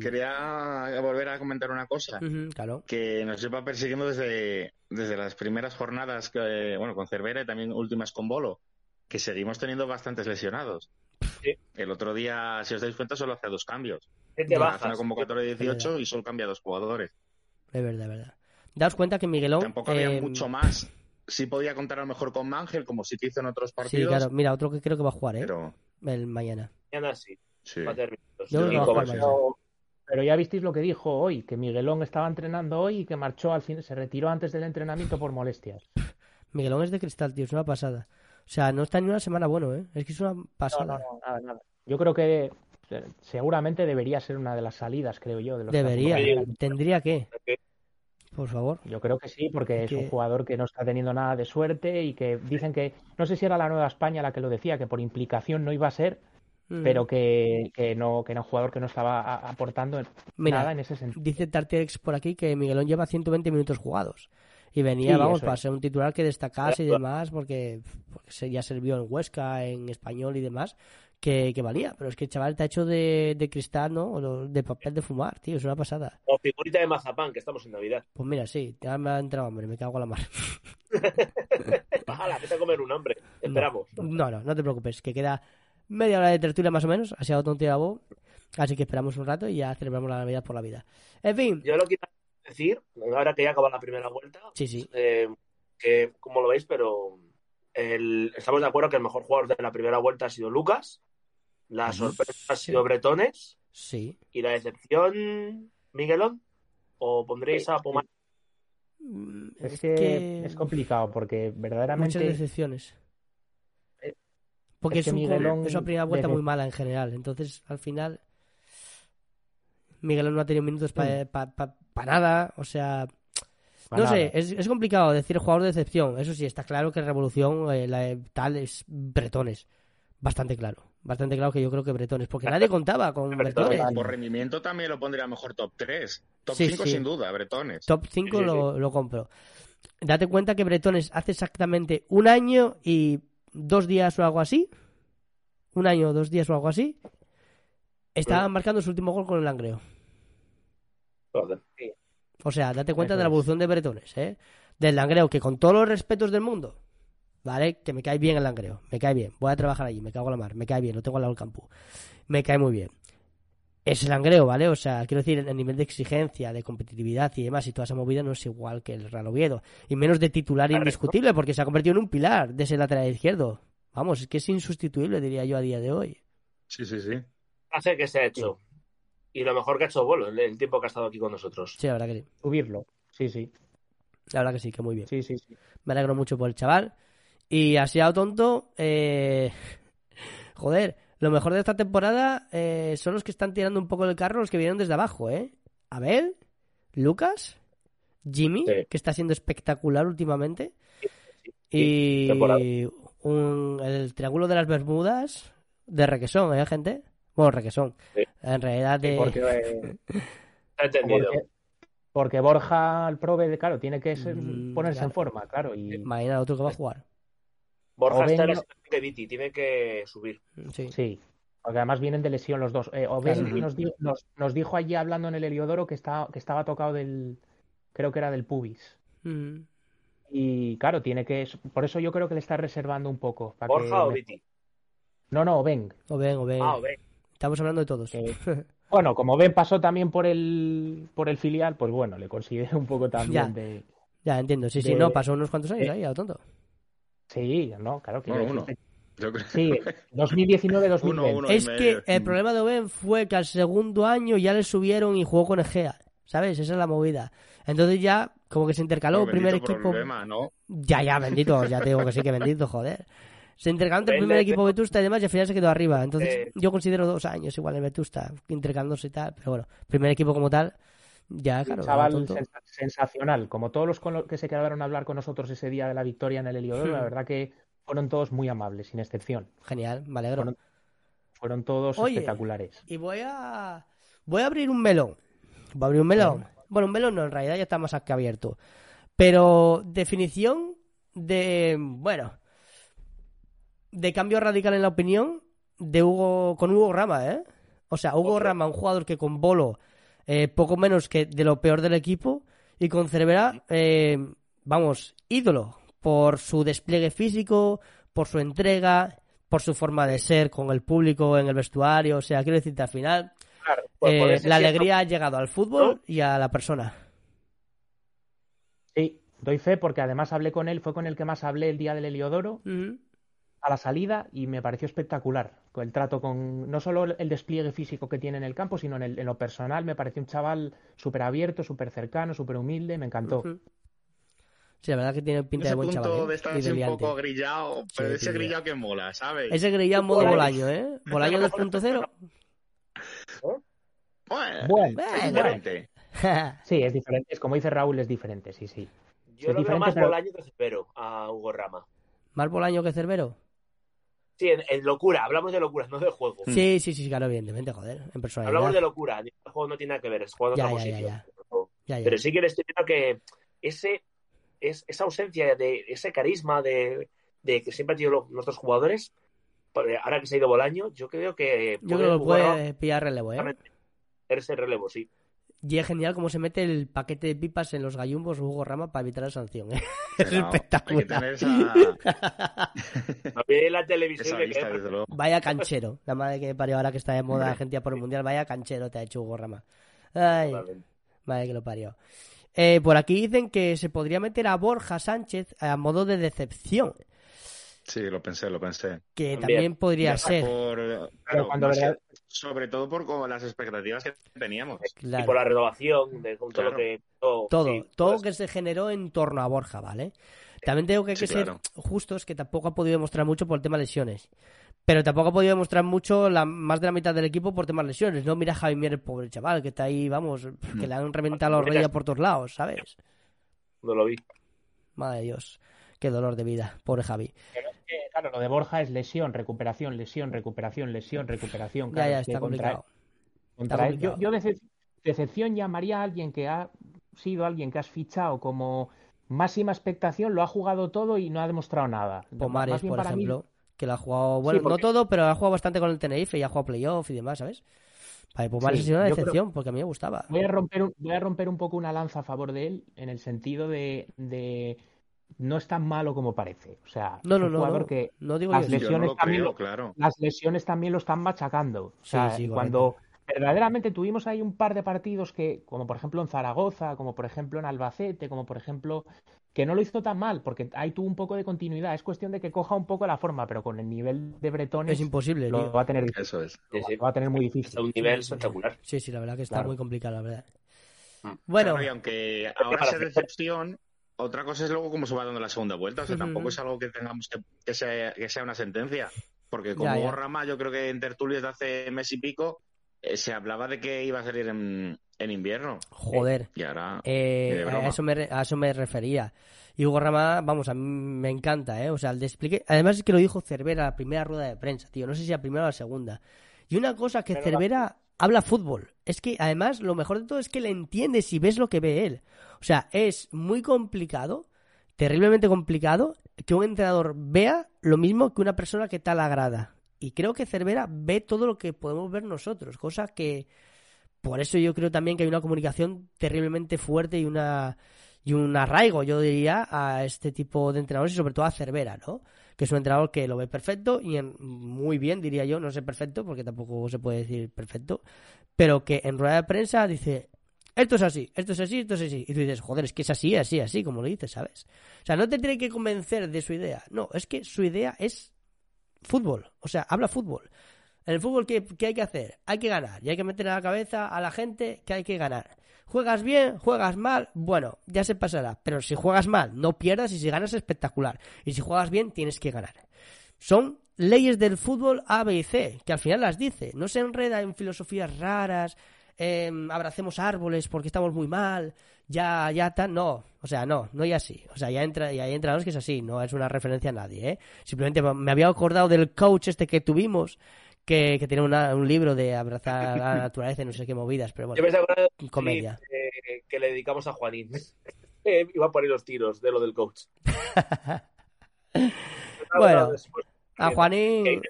Speaker 2: quería volver a comentar una cosa.
Speaker 1: claro.
Speaker 2: Que nos lleva persiguiendo desde, desde las primeras jornadas, que, bueno, con Cervera y también últimas con Bolo, que seguimos teniendo bastantes lesionados. El otro día, si os dais cuenta, solo hace dos cambios. Hace una convocatoria de 18 y solo cambia dos jugadores.
Speaker 1: Es verdad, es verdad. Daos cuenta que Miguelón.
Speaker 2: Tampoco había eh, mucho más. Sí podía contar a lo mejor con Mangel, como sí que hizo en otros partidos.
Speaker 1: Sí, claro. Mira, otro que creo que va a jugar, ¿eh? Pero el mañana.
Speaker 3: Mañana sí.
Speaker 4: pero ya visteis lo que dijo hoy, que Miguelón estaba entrenando hoy y que marchó al fin, se retiró antes del entrenamiento por molestias. (laughs)
Speaker 1: Miguelón es de cristal, tío, es una pasada. O sea, no está ni una semana bueno, ¿eh? Es que es una pasada.
Speaker 4: No, no, nada, nada. Yo creo que eh, seguramente debería ser una de las salidas, creo yo. De los
Speaker 1: debería, tendría que. Por favor.
Speaker 4: Yo creo que sí, porque es un jugador que no está teniendo nada de suerte y que dicen que, no sé si era la Nueva España la que lo decía, que por implicación no iba a ser, mm. pero que, que, no, que era un jugador que no estaba aportando nada en ese sentido.
Speaker 1: Dice Tartex por aquí que Miguelón lleva 120 minutos jugados. Y venía, vamos, para ser un titular que destacase y demás, porque, porque ya sirvió en Huesca, en español y demás, que, que, valía. Pero es que el chaval está hecho de, de cristal, ¿no? O de papel de fumar, tío, es una pasada.
Speaker 3: O figurita de mazapán, que estamos en Navidad.
Speaker 1: Pues mira, sí, ya me ha entrado hambre, me cago a la mar. (laughs)
Speaker 3: Bájala, vete a comer un hambre. Esperamos.
Speaker 1: No, no, no te preocupes, que queda media hora de tertulia más o menos, ha sido tontería vos. Así que esperamos un rato y ya celebramos la Navidad por la vida. En fin.
Speaker 3: Yo lo quiero decir, ahora que ya acaba la primera vuelta,
Speaker 1: sí, sí.
Speaker 3: Eh, que como lo veis, pero el, estamos de acuerdo que el mejor jugador de la primera vuelta ha sido Lucas, la sorpresa ha sido Bretones,
Speaker 1: sí.
Speaker 3: y la decepción, Miguelón, o pondréis a Pomar.
Speaker 4: Mm, es, que, es complicado porque verdaderamente.
Speaker 1: Muchas decepciones. Porque es, un, Miguelón es una primera vuelta muy mala en general. Entonces, al final, Miguelón no ha tenido minutos para nada. O sea, no sé, es, complicado decir jugador de excepción. Eso sí, está claro que Revolución eh, la, tal es Bretones. Bastante claro. Bastante claro que yo creo que Bretones. Porque nadie contaba con Bretones.
Speaker 2: Por rendimiento también lo pondría mejor top 3. Top 5 sin duda, Bretones.
Speaker 1: Top 5 lo, lo compro. Date cuenta que Bretones hace exactamente un año y dos días o algo así. Un año o dos días o algo así. Estaba marcando su último gol con el Langreo. O sea, date cuenta de la evolución de Bretones, ¿eh? Del Langreo, que con todos los respetos del mundo, ¿vale? Que me cae bien el Langreo, me cae bien. Voy a trabajar allí, me cago en la mar, me cae bien, lo tengo al lado del campo. Me cae muy bien. Es el Langreo, ¿vale? O sea, quiero decir, el nivel de exigencia, de competitividad y demás, y toda esa movida no es igual que el Real Oviedo. Y menos de titular indiscutible, porque se ha convertido en un pilar de ese lateral izquierdo. Vamos, es que es insustituible, diría yo, a día de hoy.
Speaker 2: Sí, sí, sí.
Speaker 3: Hace que se ha hecho y lo mejor que ha hecho Bolo en el tiempo que ha estado aquí con nosotros.
Speaker 1: Sí, la verdad que sí.
Speaker 4: Subirlo, sí, sí.
Speaker 1: La verdad que sí, que muy bien.
Speaker 4: Sí, sí, sí.
Speaker 1: Me alegro mucho por el chaval. Y así a tonto, eh... (laughs) joder, lo mejor de esta temporada eh, son los que están tirando un poco del carro, los que vienen desde abajo, ¿eh? Abel, Lucas, Jimmy, que está siendo espectacular últimamente. y un, el Triángulo de las Bermudas de Requesón, ¿eh, gente? Bueno, requesón. En realidad de...
Speaker 4: Porque,
Speaker 3: eh, (laughs) entendido.
Speaker 4: Porque, Borja, el prove, claro, tiene que mm, ponerse en forma, claro. Y...
Speaker 1: Mañana otro que va a jugar.
Speaker 3: Borja está en que Viti, tiene que subir.
Speaker 1: Sí.
Speaker 4: sí. Porque además vienen de lesión los dos. Eh, nos, dijo, nos, dijo allí hablando en el Heliodoro que, estaba, que estaba tocado del. Creo que era del pubis.
Speaker 1: Mm.
Speaker 4: Y claro, tiene que. Por eso yo creo que le está reservando un poco.
Speaker 3: ¿Borja o Viti?
Speaker 4: No, no, Oben.
Speaker 1: Oben,
Speaker 3: Oben. Ah, Oben.
Speaker 1: Estamos hablando de todos. (laughs)
Speaker 4: bueno, como Ben pasó también por el por el filial, pues bueno, le considero un poco también
Speaker 1: ya,
Speaker 4: de.
Speaker 1: Ya, entiendo. Sí, sí, no, pasó unos cuantos años ahí, a lo tonto.
Speaker 4: Sí, no, claro que
Speaker 2: uno, uno.
Speaker 4: Yo creo. Sí, (laughs) 2019-2020.
Speaker 1: Es que el problema de Oben fue que al segundo año ya le subieron y jugó con Egea. ¿Sabes? Esa es la movida. Entonces ya, como que se intercaló, primer equipo.
Speaker 2: Problema, ¿no?
Speaker 1: Ya, ya, bendito, ya te digo que sí que bendito, joder se intercaló entre el primer equipo Vetusta y demás y al final se quedó arriba. Entonces eh. yo considero dos años igual en Vetusta, intercambiándose y tal. Pero bueno, primer equipo como tal, ya claro.
Speaker 4: Chaval sensacional. Como todos los que se quedaron a hablar con nosotros ese día de la victoria en el Heliodoro, la hmm. verdad que fueron todos muy amables, sin excepción.
Speaker 1: Genial, me alegro.
Speaker 4: Fueron, todos espectaculares.
Speaker 1: Y voy a voy a abrir un melón. Voy a abrir un melón. Bueno, un melón no, en realidad ya está más que abierto. Pero definición de, bueno, de cambio radical en la opinión de Hugo con Hugo Rama, ¿eh? O sea, Hugo Rama, un jugador que con Bolo eh, poco menos que de lo peor del equipo y con Cervera, eh, vamos, ídolo por su despliegue físico, por su entrega, por su forma de ser con el público en el vestuario. O sea, quiero decirte, al final, pues eh, la alegría ha llegado al fútbol y a la persona.
Speaker 4: Sí, doy fe porque además hablé con él, fue con el que más hablé el día del Heliodoro a la salida y me pareció espectacular. El trato con no solo el despliegue físico que tiene en el campo, sino en, lo personal. Me pareció un chaval súper abierto, súper cercano, súper humilde. Me encantó.
Speaker 1: Sí, la verdad que tiene pinta de buen chaval. ¿eh?
Speaker 2: de estar así un poco grillado, pero ese grillado que mola, ¿sabes?
Speaker 1: Ese grillado en modo Bolaño, ¿eh? Bolaño (laughs) 2.0.
Speaker 2: Bueno, bueno, es diferente. (laughs)
Speaker 4: sí, es diferente. Es como dice Raúl, es diferente, sí, sí.
Speaker 3: Yo es lo veo más Bolaño que Cervero a Hugo Rama.
Speaker 1: ¿Más Bolaño que Cervero?
Speaker 3: Sí, en, locura, hablamos de locura, no de juego.
Speaker 1: Sí, sí, sí, claro, evidentemente, joder, en personalidad.
Speaker 3: Hablamos de locura, el juego no tiene nada que ver, es juego de
Speaker 1: ya, ya, ya,
Speaker 3: pero, sí que les estoy viendo que ese es, esa ausencia de ese carisma de, de que siempre han tenido nuestros jugadores, ahora que se ha ido Bolaño, yo creo que.
Speaker 1: Yo creo que puede pillar relevo, ¿eh?
Speaker 3: Ese relevo, sí.
Speaker 1: Y es genial cómo se mete el paquete de pipas en los gallumbos Hugo Rama para evitar la sanción. ¿eh? (laughs) es espectacular. (laughs)
Speaker 3: la televisión
Speaker 1: Vaya canchero. La madre que parió ahora que está de moda Argentina por el Mundial. Vaya canchero te ha hecho Hugo Rama. Ay, madre que lo parió. Eh, por aquí dicen que se podría meter a Borja Sánchez a modo de decepción.
Speaker 2: Sí, lo pensé, lo pensé.
Speaker 1: Que también, podría ser.
Speaker 2: sobre todo por las expectativas que teníamos.
Speaker 3: Y por la renovación, de todo lo que.
Speaker 1: Todo, todo, pues que se generó en torno a Borja, ¿vale? También tengo que, que ser justos que tampoco ha podido demostrar mucho por el tema de lesiones. Pero tampoco ha podido demostrar mucho la, más de la mitad del equipo por temas de lesiones. No mira a Javi Mier, el pobre chaval, que está ahí, vamos, que le han reventado los reyes por todos lados, ¿sabes?
Speaker 3: No lo vi.
Speaker 1: Madre Dios, qué dolor de vida, pobre Javi.
Speaker 4: claro, lo de Borja es lesión, recuperación, lesión, recuperación, lesión, recuperación.
Speaker 1: ya, ya, está complicado.
Speaker 4: Yo, yo decepción llamaría a alguien que ha sido alguien que has fichado como máxima expectación, lo ha jugado todo y no ha demostrado nada.
Speaker 1: Pomares, por ejemplo que lo ha jugado, bueno, no todo, pero ha jugado bastante con el Tenerife y ha jugado playoff y demás, ¿sabes? Vale, pues ha sido una decepción, porque a mí me gustaba.
Speaker 4: Voy a, romper un, voy a romper un poco una lanza a favor de él, en el sentido de, de no es tan malo como parece. O sea,
Speaker 1: no, no, un
Speaker 4: jugador
Speaker 1: no,
Speaker 4: que
Speaker 1: no digo
Speaker 4: las lesiones también,
Speaker 2: claro.
Speaker 4: las lesiones también lo están machacando. O sea, cuando verdaderamente tuvimos ahí un par de partidos que, como por ejemplo en Zaragoza, como por ejemplo en Albacete, como por ejemplo que no lo hizo tan mal, porque ahí tuvo un poco de continuidad. Es cuestión de que coja un poco la forma, pero con el nivel de Bretón
Speaker 1: es imposible.
Speaker 4: Lo va a tener
Speaker 2: Eso es.
Speaker 4: va a tener muy difícil.
Speaker 3: un nivel espectacular.
Speaker 1: Sí, sí, la verdad que está muy complicado, la verdad.
Speaker 2: Mm. Bueno, y aunque ahora sea decepción, otra cosa es luego cómo se va dando la segunda vuelta. O sea, tampoco es algo que tengamos que, que, sea, que sea una sentencia. Porque como Rama, yo creo que en tertulias de hace mes y pico eh, se hablaba de que iba a salir en, en invierno.
Speaker 1: Joder.
Speaker 2: Y ahora.
Speaker 1: Eh, a, eso me, a eso me refería. Y Hugo Rama, vamos, a mí me encanta, ¿eh? O sea, el despliegue. Además es que lo dijo Cervera la primera rueda de prensa, tío. No sé si la primera o la segunda. Y una cosa que Cervera habla fútbol. Es que además lo mejor de todo es que le entiendes y ves lo que ve él. O sea, es muy complicado, terriblemente complicado, que un entrenador vea lo mismo que una persona que tal agrada. Y creo que Cervera ve todo lo que podemos ver nosotros, cosa que por eso yo creo también que hay una comunicación terriblemente fuerte y una y un arraigo, yo diría, a este tipo de entrenadores y sobre todo a Cervera, ¿no? Que es un entrenador que lo ve perfecto y muy bien, diría yo, no sé perfecto, porque tampoco se puede decir perfecto, pero que en rueda de prensa dice, esto es así, esto es así, esto es así. Y tú dices, joder, es que es así, así, así, como lo dices, ¿sabes? O sea, no te tiene que convencer de su idea, no, es que su idea es fútbol, o sea, habla fútbol. En el fútbol, ¿qué, hay que hacer? Hay que ganar. Y hay que meter en la cabeza a la gente que hay que ganar. Juegas bien, juegas mal, bueno, ya se pasará. Pero si juegas mal, no pierdas y si ganas, espectacular. Y si juegas bien, tienes que ganar. Son leyes del fútbol A, B y C, que al final las dice. No se enreda en filosofías raras, abracemos árboles porque estamos muy mal, ya, ya tan, no, o sea, no, no y así, o sea, ya entra, ya hay entrenadores que es así, no es una referencia a nadie, ¿eh? Simplemente me había acordado del coach este que tuvimos, que, que tiene un libro de abrazar a la naturaleza y no sé qué movidas, pero bueno, comedia.
Speaker 3: que le dedicamos a Juanín. (laughs) Eh, iba a poner los tiros de lo del coach. (laughs)
Speaker 1: bueno, a Juanín...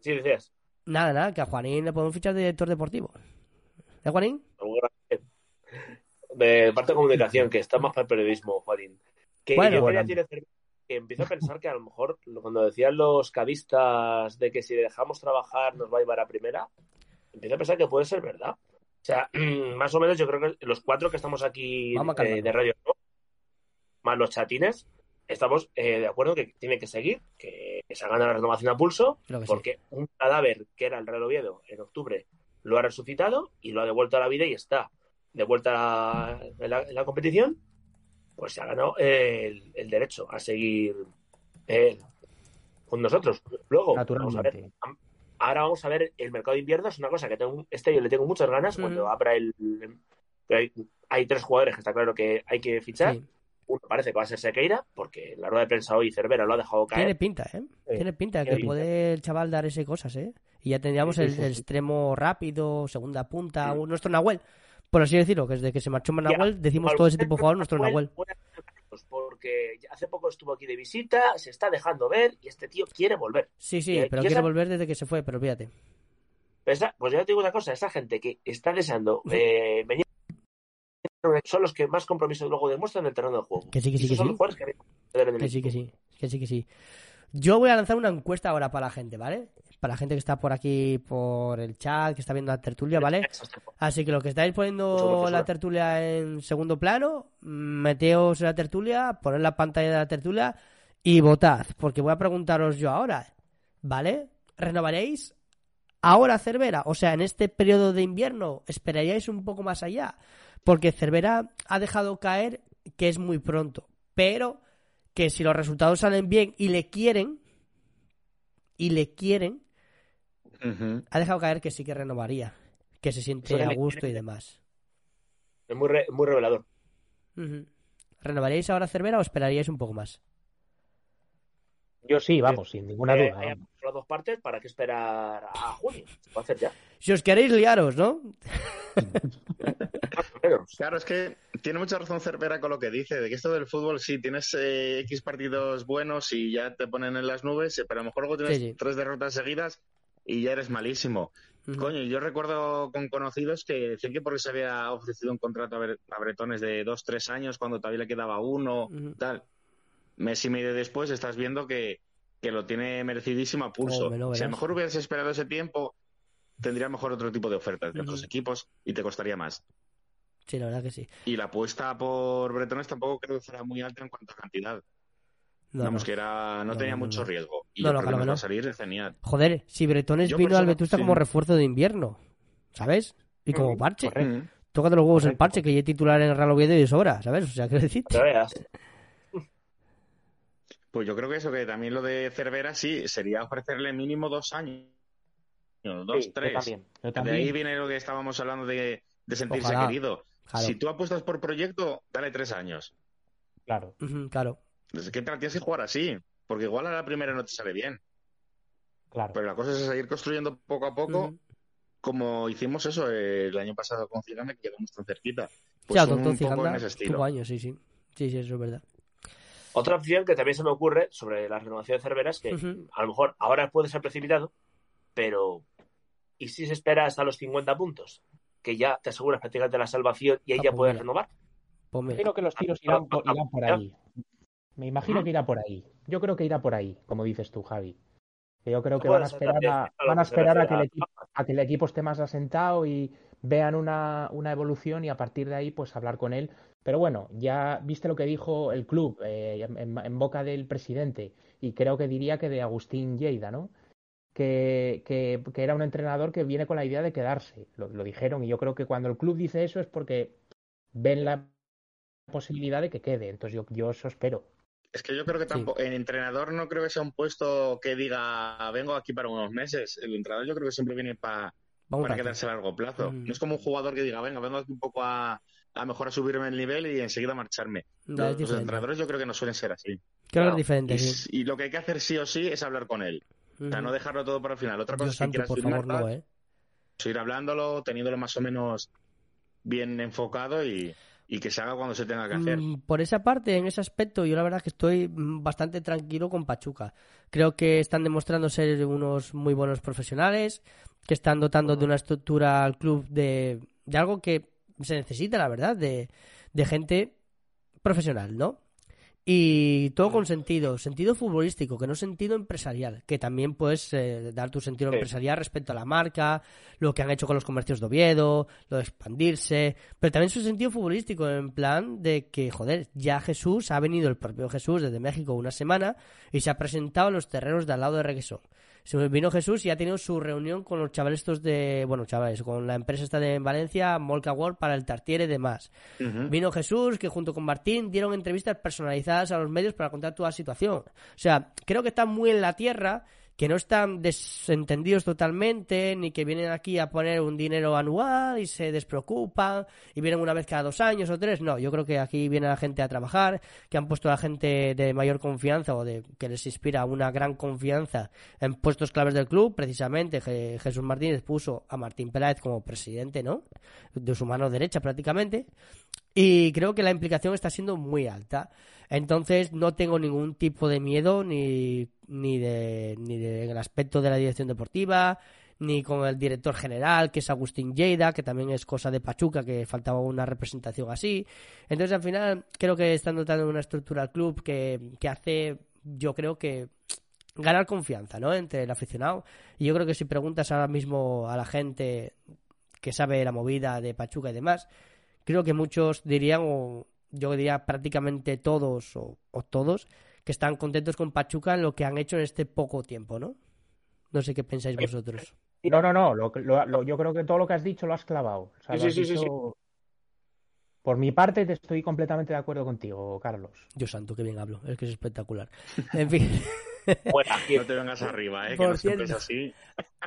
Speaker 3: sí, decías.
Speaker 1: Nada, nada, que a Juanín le podemos fichar de director deportivo. ¿Eh, Juanín?
Speaker 3: De parte de comunicación, que está más para el periodismo, Juanín. Que bueno, bueno empiezo a pensar que a lo mejor cuando decían los cavistas de que si dejamos trabajar nos va a llevar a primera, empiezo a pensar que puede ser verdad. O sea, (clears throat) más o menos yo creo que los cuatro que estamos aquí eh, de, radio, más los chatines, estamos eh, de acuerdo que tiene que seguir, que, se haga la renovación a pulso, porque un cadáver que era el Real Oviedo en octubre lo ha resucitado y lo ha devuelto a la vida y está. De vuelta en la competición pues se ha ganado el, derecho a seguir eh, con nosotros. Luego, vamos a ver, ahora vamos a ver el mercado de invierno, es una cosa que tengo, este yo le tengo muchas ganas cuando abra el... Hay, tres jugadores que está claro que hay que fichar. Uno parece que va a ser Sequeira, porque la rueda de prensa hoy Cervera lo ha dejado caer.
Speaker 1: Tiene pinta, ¿eh? Tiene pinta que puede el chaval dar ese cosas, ¿eh? Y ya tendríamos el, extremo rápido, segunda punta, nuestro Nahuel por así decirlo, que desde que se marchó Manahuel, decimos todo ese tipo de jugador nuestro Nahuel.
Speaker 3: porque hace poco estuvo aquí de visita, se está dejando ver y este tío quiere volver.
Speaker 1: Sí, sí, pero quiere volver desde que se fue, pero fíjate.
Speaker 3: Pues, pues yo te digo una cosa, esa gente que está deseando (laughs) eh, venir son los que más compromiso luego demuestran en el terreno de juego.
Speaker 1: Que sí, que sí, que sí. que, sí, que sí, que sí, que sí. Yo voy a lanzar una encuesta ahora para la gente, ¿vale? Para la gente que está por aquí, por el chat, que está viendo la tertulia, ¿vale? Así que los que estáis poniendo la tertulia en segundo plano, meteos en la tertulia, poned la pantalla de la tertulia y votad, porque voy a preguntaros yo ahora, ¿vale? ¿Renovaréis ahora Cervera? O sea, en este periodo de invierno, ¿esperaríais un poco más allá? Porque Cervera ha dejado caer que es muy pronto, pero que si los resultados salen bien y le quieren, y le quieren, ha dejado caer que sí que renovaría, que se siente a gusto y demás.
Speaker 3: Es muy, muy revelador.
Speaker 1: ¿Renovaríais ahora Cervera o esperaríais un poco más?
Speaker 4: Yo sí, vamos, sin ninguna duda.
Speaker 3: Hay las dos partes, ¿para qué esperar a junio? Se puede hacer ya.
Speaker 1: Si os queréis liaros, ¿no? (laughs)
Speaker 2: claro, es que tiene mucha razón Cervera con lo que dice, de que esto del fútbol, sí, tienes eh, X partidos buenos y ya te ponen en las nubes, pero a lo mejor luego tienes tres derrotas seguidas y ya eres malísimo. Coño, yo recuerdo con conocidos que decían que porque se había ofrecido un contrato a, Bretones de dos, tres años cuando todavía le quedaba uno, tal mes y medio después estás viendo que, lo tiene merecidísimo a pulso. Oh, si a lo mejor hubieras esperado ese tiempo, tendría mejor otro tipo de ofertas de otros equipos y te costaría más.
Speaker 1: Sí, la verdad que sí.
Speaker 2: Y la apuesta por Bretones tampoco creo que fuera muy alta en cuanto a cantidad. Vamos, que era, no, tenía mucho riesgo. Y no, creo que salir es genial.
Speaker 1: Joder, si Bretones vino al Vetusta como refuerzo de invierno, ¿sabes? Y como parche. Tócate los huevos el parche, que ya titular en el Real Oviedo y de sobra, ¿sabes? O sea, ¿qué decir?
Speaker 2: Pues yo creo que eso, que también lo de Cervera sí, sería ofrecerle mínimo dos años. Dos, tres. De ahí viene lo que estábamos hablando de, sentirse querido. Si tú apuestas por proyecto, dale tres años.
Speaker 4: Claro.
Speaker 1: claro.
Speaker 2: Es que te tienes que jugar así, porque igual a la primera no te sale bien. Claro. Pero la cosa es seguir construyendo poco a poco, como hicimos eso el año pasado con Ciganda, que llegamos tan cerquita.
Speaker 1: Pues un, poco en ese estilo. años, sí, sí. Sí, sí, eso es verdad.
Speaker 3: Otra opción que también se me ocurre sobre la renovación de Cervera es que a lo mejor ahora puede ser precipitado, pero ¿y si se espera hasta los 50 puntos? Que ya te aseguras prácticamente la salvación y ahí ah, ya pues puedes renovar.
Speaker 4: Pues Creo que los tiros irán por, ahí. Me imagino que irá por ahí. Yo creo que irá por ahí, como dices tú, Javi. Yo creo que van a esperar a, van a, esperar a, que el equipo, a que el equipo esté más asentado y vean una, una evolución y a partir de ahí pues hablar con él pero bueno, ya viste lo que dijo el club eh, en, boca del presidente y creo que diría que de Agustín Lleida, ¿no? Que, que, era un entrenador que viene con la idea de quedarse. Lo, dijeron y yo creo que cuando el club dice eso es porque ven la posibilidad de que quede. Entonces yo, yo eso espero.
Speaker 2: Es que yo creo que tampoco, el entrenador no creo que sea un puesto que diga vengo aquí para unos meses. El entrenador yo creo que siempre viene para quedarse a largo plazo. Mm. No es como un jugador que diga venga, vengo aquí un poco a, a mejor a subirme el nivel y enseguida marcharme. los, entrenadores yo creo que no suelen ser así.
Speaker 1: Claro, diferente.
Speaker 2: Y, lo que hay que hacer sí o sí es hablar con él. O sea, no dejarlo todo para el final. Otra cosa es que quieras por favor, no, ¿eh? ir hablándolo, teniéndolo más o menos bien enfocado y, que se haga cuando se tenga que hacer. Mm,
Speaker 1: por esa parte, en ese aspecto, yo la verdad que estoy mm, bastante tranquilo con Pachuca. Creo que están demostrando ser unos muy buenos profesionales, que están dotando de una estructura al club de, de algo que se necesita, la verdad, de, de gente profesional, ¿no? Y todo con sentido, sentido futbolístico, que no sentido empresarial, que también puedes eh, dar tu sentido empresarial respecto a la marca, lo que han hecho con los comercios de Oviedo, lo de expandirse, pero también su sentido futbolístico, en plan de que, joder, ya Jesús, ha venido el propio Jesús desde México una semana y se ha presentado en los terrenos de al lado de Reguesón se vino Jesús y ha tenido su reunión con los chavales estos de, bueno, chavales, con la empresa esta de Valencia, Molca World, para el Tartiere y demás. Vino Jesús, que junto con Martín dieron entrevistas personalizadas a los medios para contar toda la situación. O sea, creo que está muy en la tierra que no están desentendidos totalmente, ni que vienen aquí a poner un dinero anual y se despreocupan y vienen una vez cada dos años o tres. No, yo creo que aquí viene la gente a trabajar, que han puesto a la gente de mayor confianza o de que les inspira una gran confianza en puestos claves del club. Precisamente Jesús Martínez puso a Martín Peláez como presidente, ¿no? De su mano derecha prácticamente. Y creo que la implicación está siendo muy alta. Entonces no tengo ningún tipo de miedo ni, ni, de, ni del aspecto de la dirección deportiva, ni con el director general, que es Agustín Lleida, que también es cosa de Pachuca, que faltaba una representación así. Entonces al final creo que están dotando una estructura al club que, que hace, yo creo que ganar confianza, ¿no? Entre el aficionado. Y yo creo que si preguntas ahora mismo a la gente que sabe la movida de Pachuca y demás, creo que muchos dirían, o yo diría prácticamente todos o, todos, que están contentos con Pachuca en lo que han hecho en este poco tiempo, ¿no? No sé qué pensáis vosotros.
Speaker 4: No, no, no. yo creo que todo lo que has dicho lo has clavado. sí, sí, sí, Por mi parte, te estoy completamente de acuerdo contigo, Carlos.
Speaker 1: Yo santo, que bien hablo. Es que es espectacular. (laughs) En fin.
Speaker 2: Bueno, no te vengas arriba, ¿eh? que no cierto, así.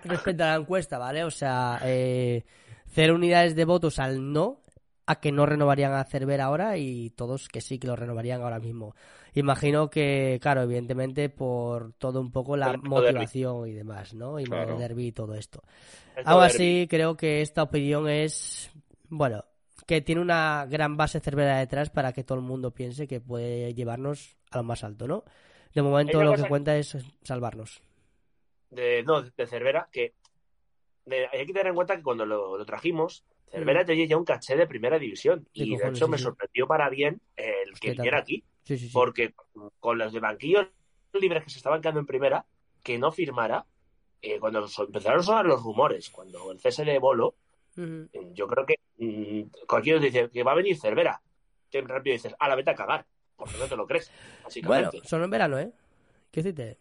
Speaker 1: Respecto a la encuesta, ¿vale? O sea, eh, cero unidades de votos al no a que no renovarían a Cervera ahora y todos que sí que lo renovarían ahora mismo. Imagino que, claro, evidentemente por todo un poco la motivación y demás, ¿no? Y claro. derby y todo esto. Aún así, creo que esta opinión es, bueno, que tiene una gran base Cervera detrás para que todo el mundo piense que puede llevarnos a lo más alto, ¿no? De momento lo que cuenta es salvarnos.
Speaker 3: De, no, de Cervera, que hay que tener en cuenta que cuando lo trajimos, Cervera mm. tenía ya un caché de primera división. y de hecho me sorprendió para bien el que viniera aquí. porque con los de banquillos libres que se estaban quedando en primera, que no firmara, eh, cuando empezaron a sonar los rumores, cuando el cese de Bolo, yo creo que mm, cualquiera dice que va a venir Cervera. Que rápido dices, a la vete a cagar, porque no te lo crees.
Speaker 1: Bueno, solo en verano, ¿eh? ¿Qué decirte?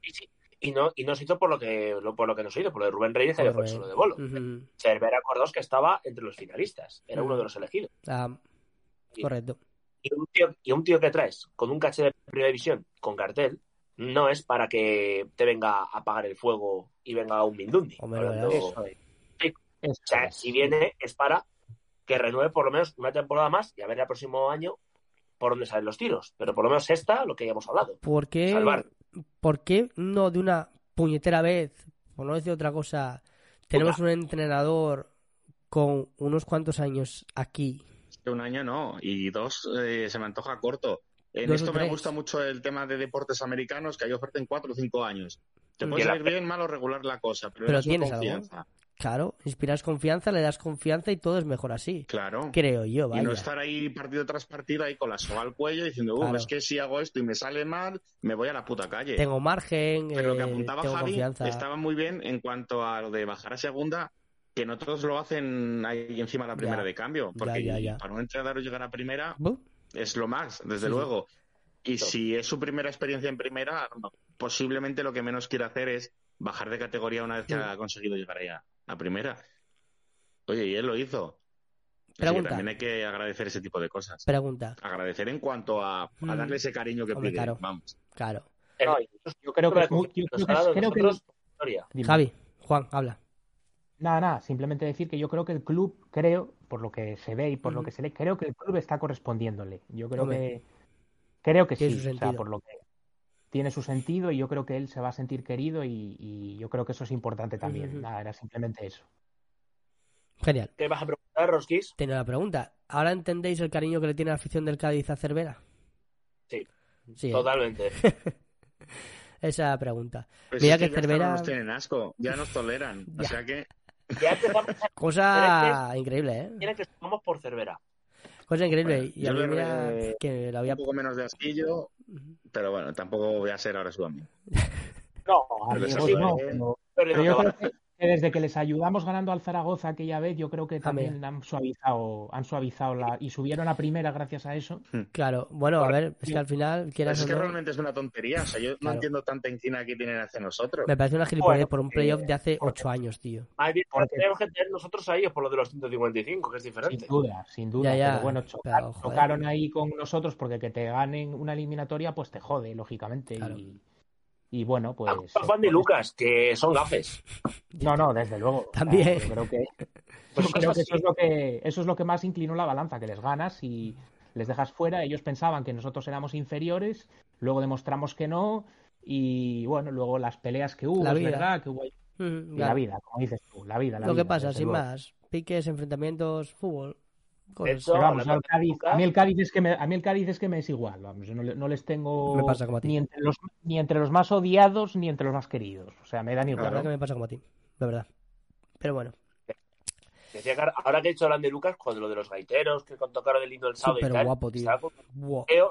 Speaker 3: Sí, sí y no, y no se hizo por lo que por lo que nos hizo, por lo de Rubén Reyes y por solo de Bolo. Cervera acordó que estaba entre los finalistas, era uno de los elegidos.
Speaker 1: Ah, correcto.
Speaker 3: Y un, tío, y un tío que traes con un caché de primera división, con cartel, no es para que te venga a apagar el fuego y venga un Mindundi. o sea, si viene es para que renueve por lo menos una temporada más y a ver el próximo año por dónde salen los tiros. Pero por lo menos esta, lo que ya hemos hablado.
Speaker 1: ¿Por qué, ¿por qué no de una puñetera vez, por no decir otra cosa, tenemos un entrenador con unos cuantos años aquí?
Speaker 2: Un año no, y dos eh, se me antoja corto. En esto me gusta mucho el tema de deportes americanos, que hay oferta en cuatro o cinco años. Te puede salir bien, mal o regular la cosa, pero,
Speaker 1: pero tienes confianza. Claro, inspiras confianza, le das confianza y todo es mejor así.
Speaker 2: Claro.
Speaker 1: Creo yo, vaya.
Speaker 2: Y no estar ahí partido tras partido ahí con la soga al cuello diciendo, uh, es que si hago esto y me sale mal, me voy a la puta calle.
Speaker 1: Tengo margen,
Speaker 2: Pero lo que eh, apuntaba Javi estaba muy bien en cuanto a lo de bajar a segunda, que no todos lo hacen ahí encima de la primera de cambio. Porque para un entrenador llegar a primera es lo más, desde luego. Y si es su primera experiencia en primera, posiblemente lo que menos quiere hacer es bajar de categoría una vez que ha conseguido llegar allá a primera. Oye, y él lo hizo.
Speaker 1: Pregunta.
Speaker 2: también hay que agradecer ese tipo de cosas.
Speaker 1: Pregunta.
Speaker 2: Agradecer en cuanto a, mm. darle ese cariño que pide.
Speaker 1: Claro.
Speaker 2: Vamos.
Speaker 1: Claro.
Speaker 4: yo creo que
Speaker 1: Javi, Juan, habla.
Speaker 4: Nada, nada, simplemente decir que yo creo que el club, creo, por lo que se ve y por lo que se lee, creo que el club está correspondiéndole. Yo creo que creo que sí, o sea, por lo que tiene su sentido y yo creo que él se va a sentir querido y, yo creo que eso es importante también. Nada, era simplemente eso.
Speaker 1: Genial.
Speaker 3: ¿Qué vas a preguntar, Roskis?
Speaker 1: Tiene la pregunta. ¿Ahora entendéis el cariño que le tiene la afición del Cádiz a Cervera?
Speaker 3: Sí, sí ¿eh? totalmente. (laughs)
Speaker 1: Esa pregunta.
Speaker 2: Pues Mira que, Cervera... Ya nos tienen asco, ya nos toleran. o (laughs) sea que...
Speaker 1: Cosa increíble, ¿eh?
Speaker 3: Quieren que estamos por Cervera.
Speaker 1: Cosa increíble. y a mí que
Speaker 2: la había... Un poco menos de asquillo, pero bueno, tampoco voy a ser ahora su amigo. (laughs)
Speaker 3: No,
Speaker 4: no, pero yo creo que desde que les ayudamos ganando al Zaragoza aquella vez, yo creo que también han suavizado, han suavizado la y subieron a primera gracias a eso.
Speaker 1: Hmm. Claro, bueno, a ver, es que al final
Speaker 2: quieras Es que realmente es una tontería, o sea, yo no entiendo tanta encina que tienen hacia nosotros.
Speaker 1: Me parece una gilipollez por un playoff de hace ocho años, tío.
Speaker 3: tenemos que tener nosotros a ellos por lo de los 155, que es diferente.
Speaker 4: Sin duda, sin duda. Pero bueno, chocaron, ahí con nosotros porque que te ganen una eliminatoria, pues te jode, lógicamente. Y y bueno, pues.
Speaker 3: Juan y Lucas, que son gafes.
Speaker 4: No, no, desde luego. (laughs)
Speaker 1: También.
Speaker 4: creo que, creo que eso, es lo que eso es lo que más inclinó la balanza, que les ganas y les dejas fuera. Ellos pensaban que nosotros éramos inferiores, luego demostramos que no. Y bueno, luego las peleas que hubo, la vida. ¿verdad? Que hubo... Mm, la vida, como dices tú, la vida.
Speaker 1: lo que pasa, sin más. Piques, enfrentamientos, fútbol.
Speaker 4: A mí el Cádiz es que me, a mí el Cádiz es que me es igual, vamos, yo no, les tengo ni entre los ni entre los más odiados ni entre los más queridos, o sea, me dan igual.
Speaker 1: La verdad que me pasa como a ti, la verdad. Pero bueno.
Speaker 3: Decía que ahora que he hecho hablan de Lucas, con lo de los gaiteros que tocaron el himno del sábado
Speaker 1: Súper guapo, tío.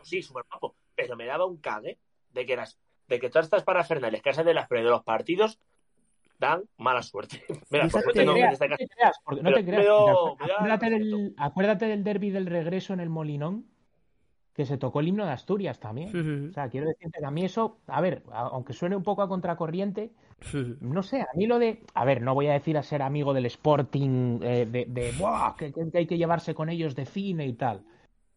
Speaker 3: Sí, súper guapo. Pero me daba un cague de que las, de que todas estas parafernales que hacen de las de los partidos dan mala suerte. (laughs) Mira, por suerte no,
Speaker 4: te creas, no te creas. acuérdate, del, acuérdate del derby del regreso en el Molinón, que se tocó el himno de Asturias también. O sea, quiero decirte que a mí eso, a ver, aunque suene un poco a contracorriente, no sé, a mí lo de, a ver, no voy a decir a ser amigo del Sporting, eh, de, de que, que, hay que llevarse con ellos de cine y tal.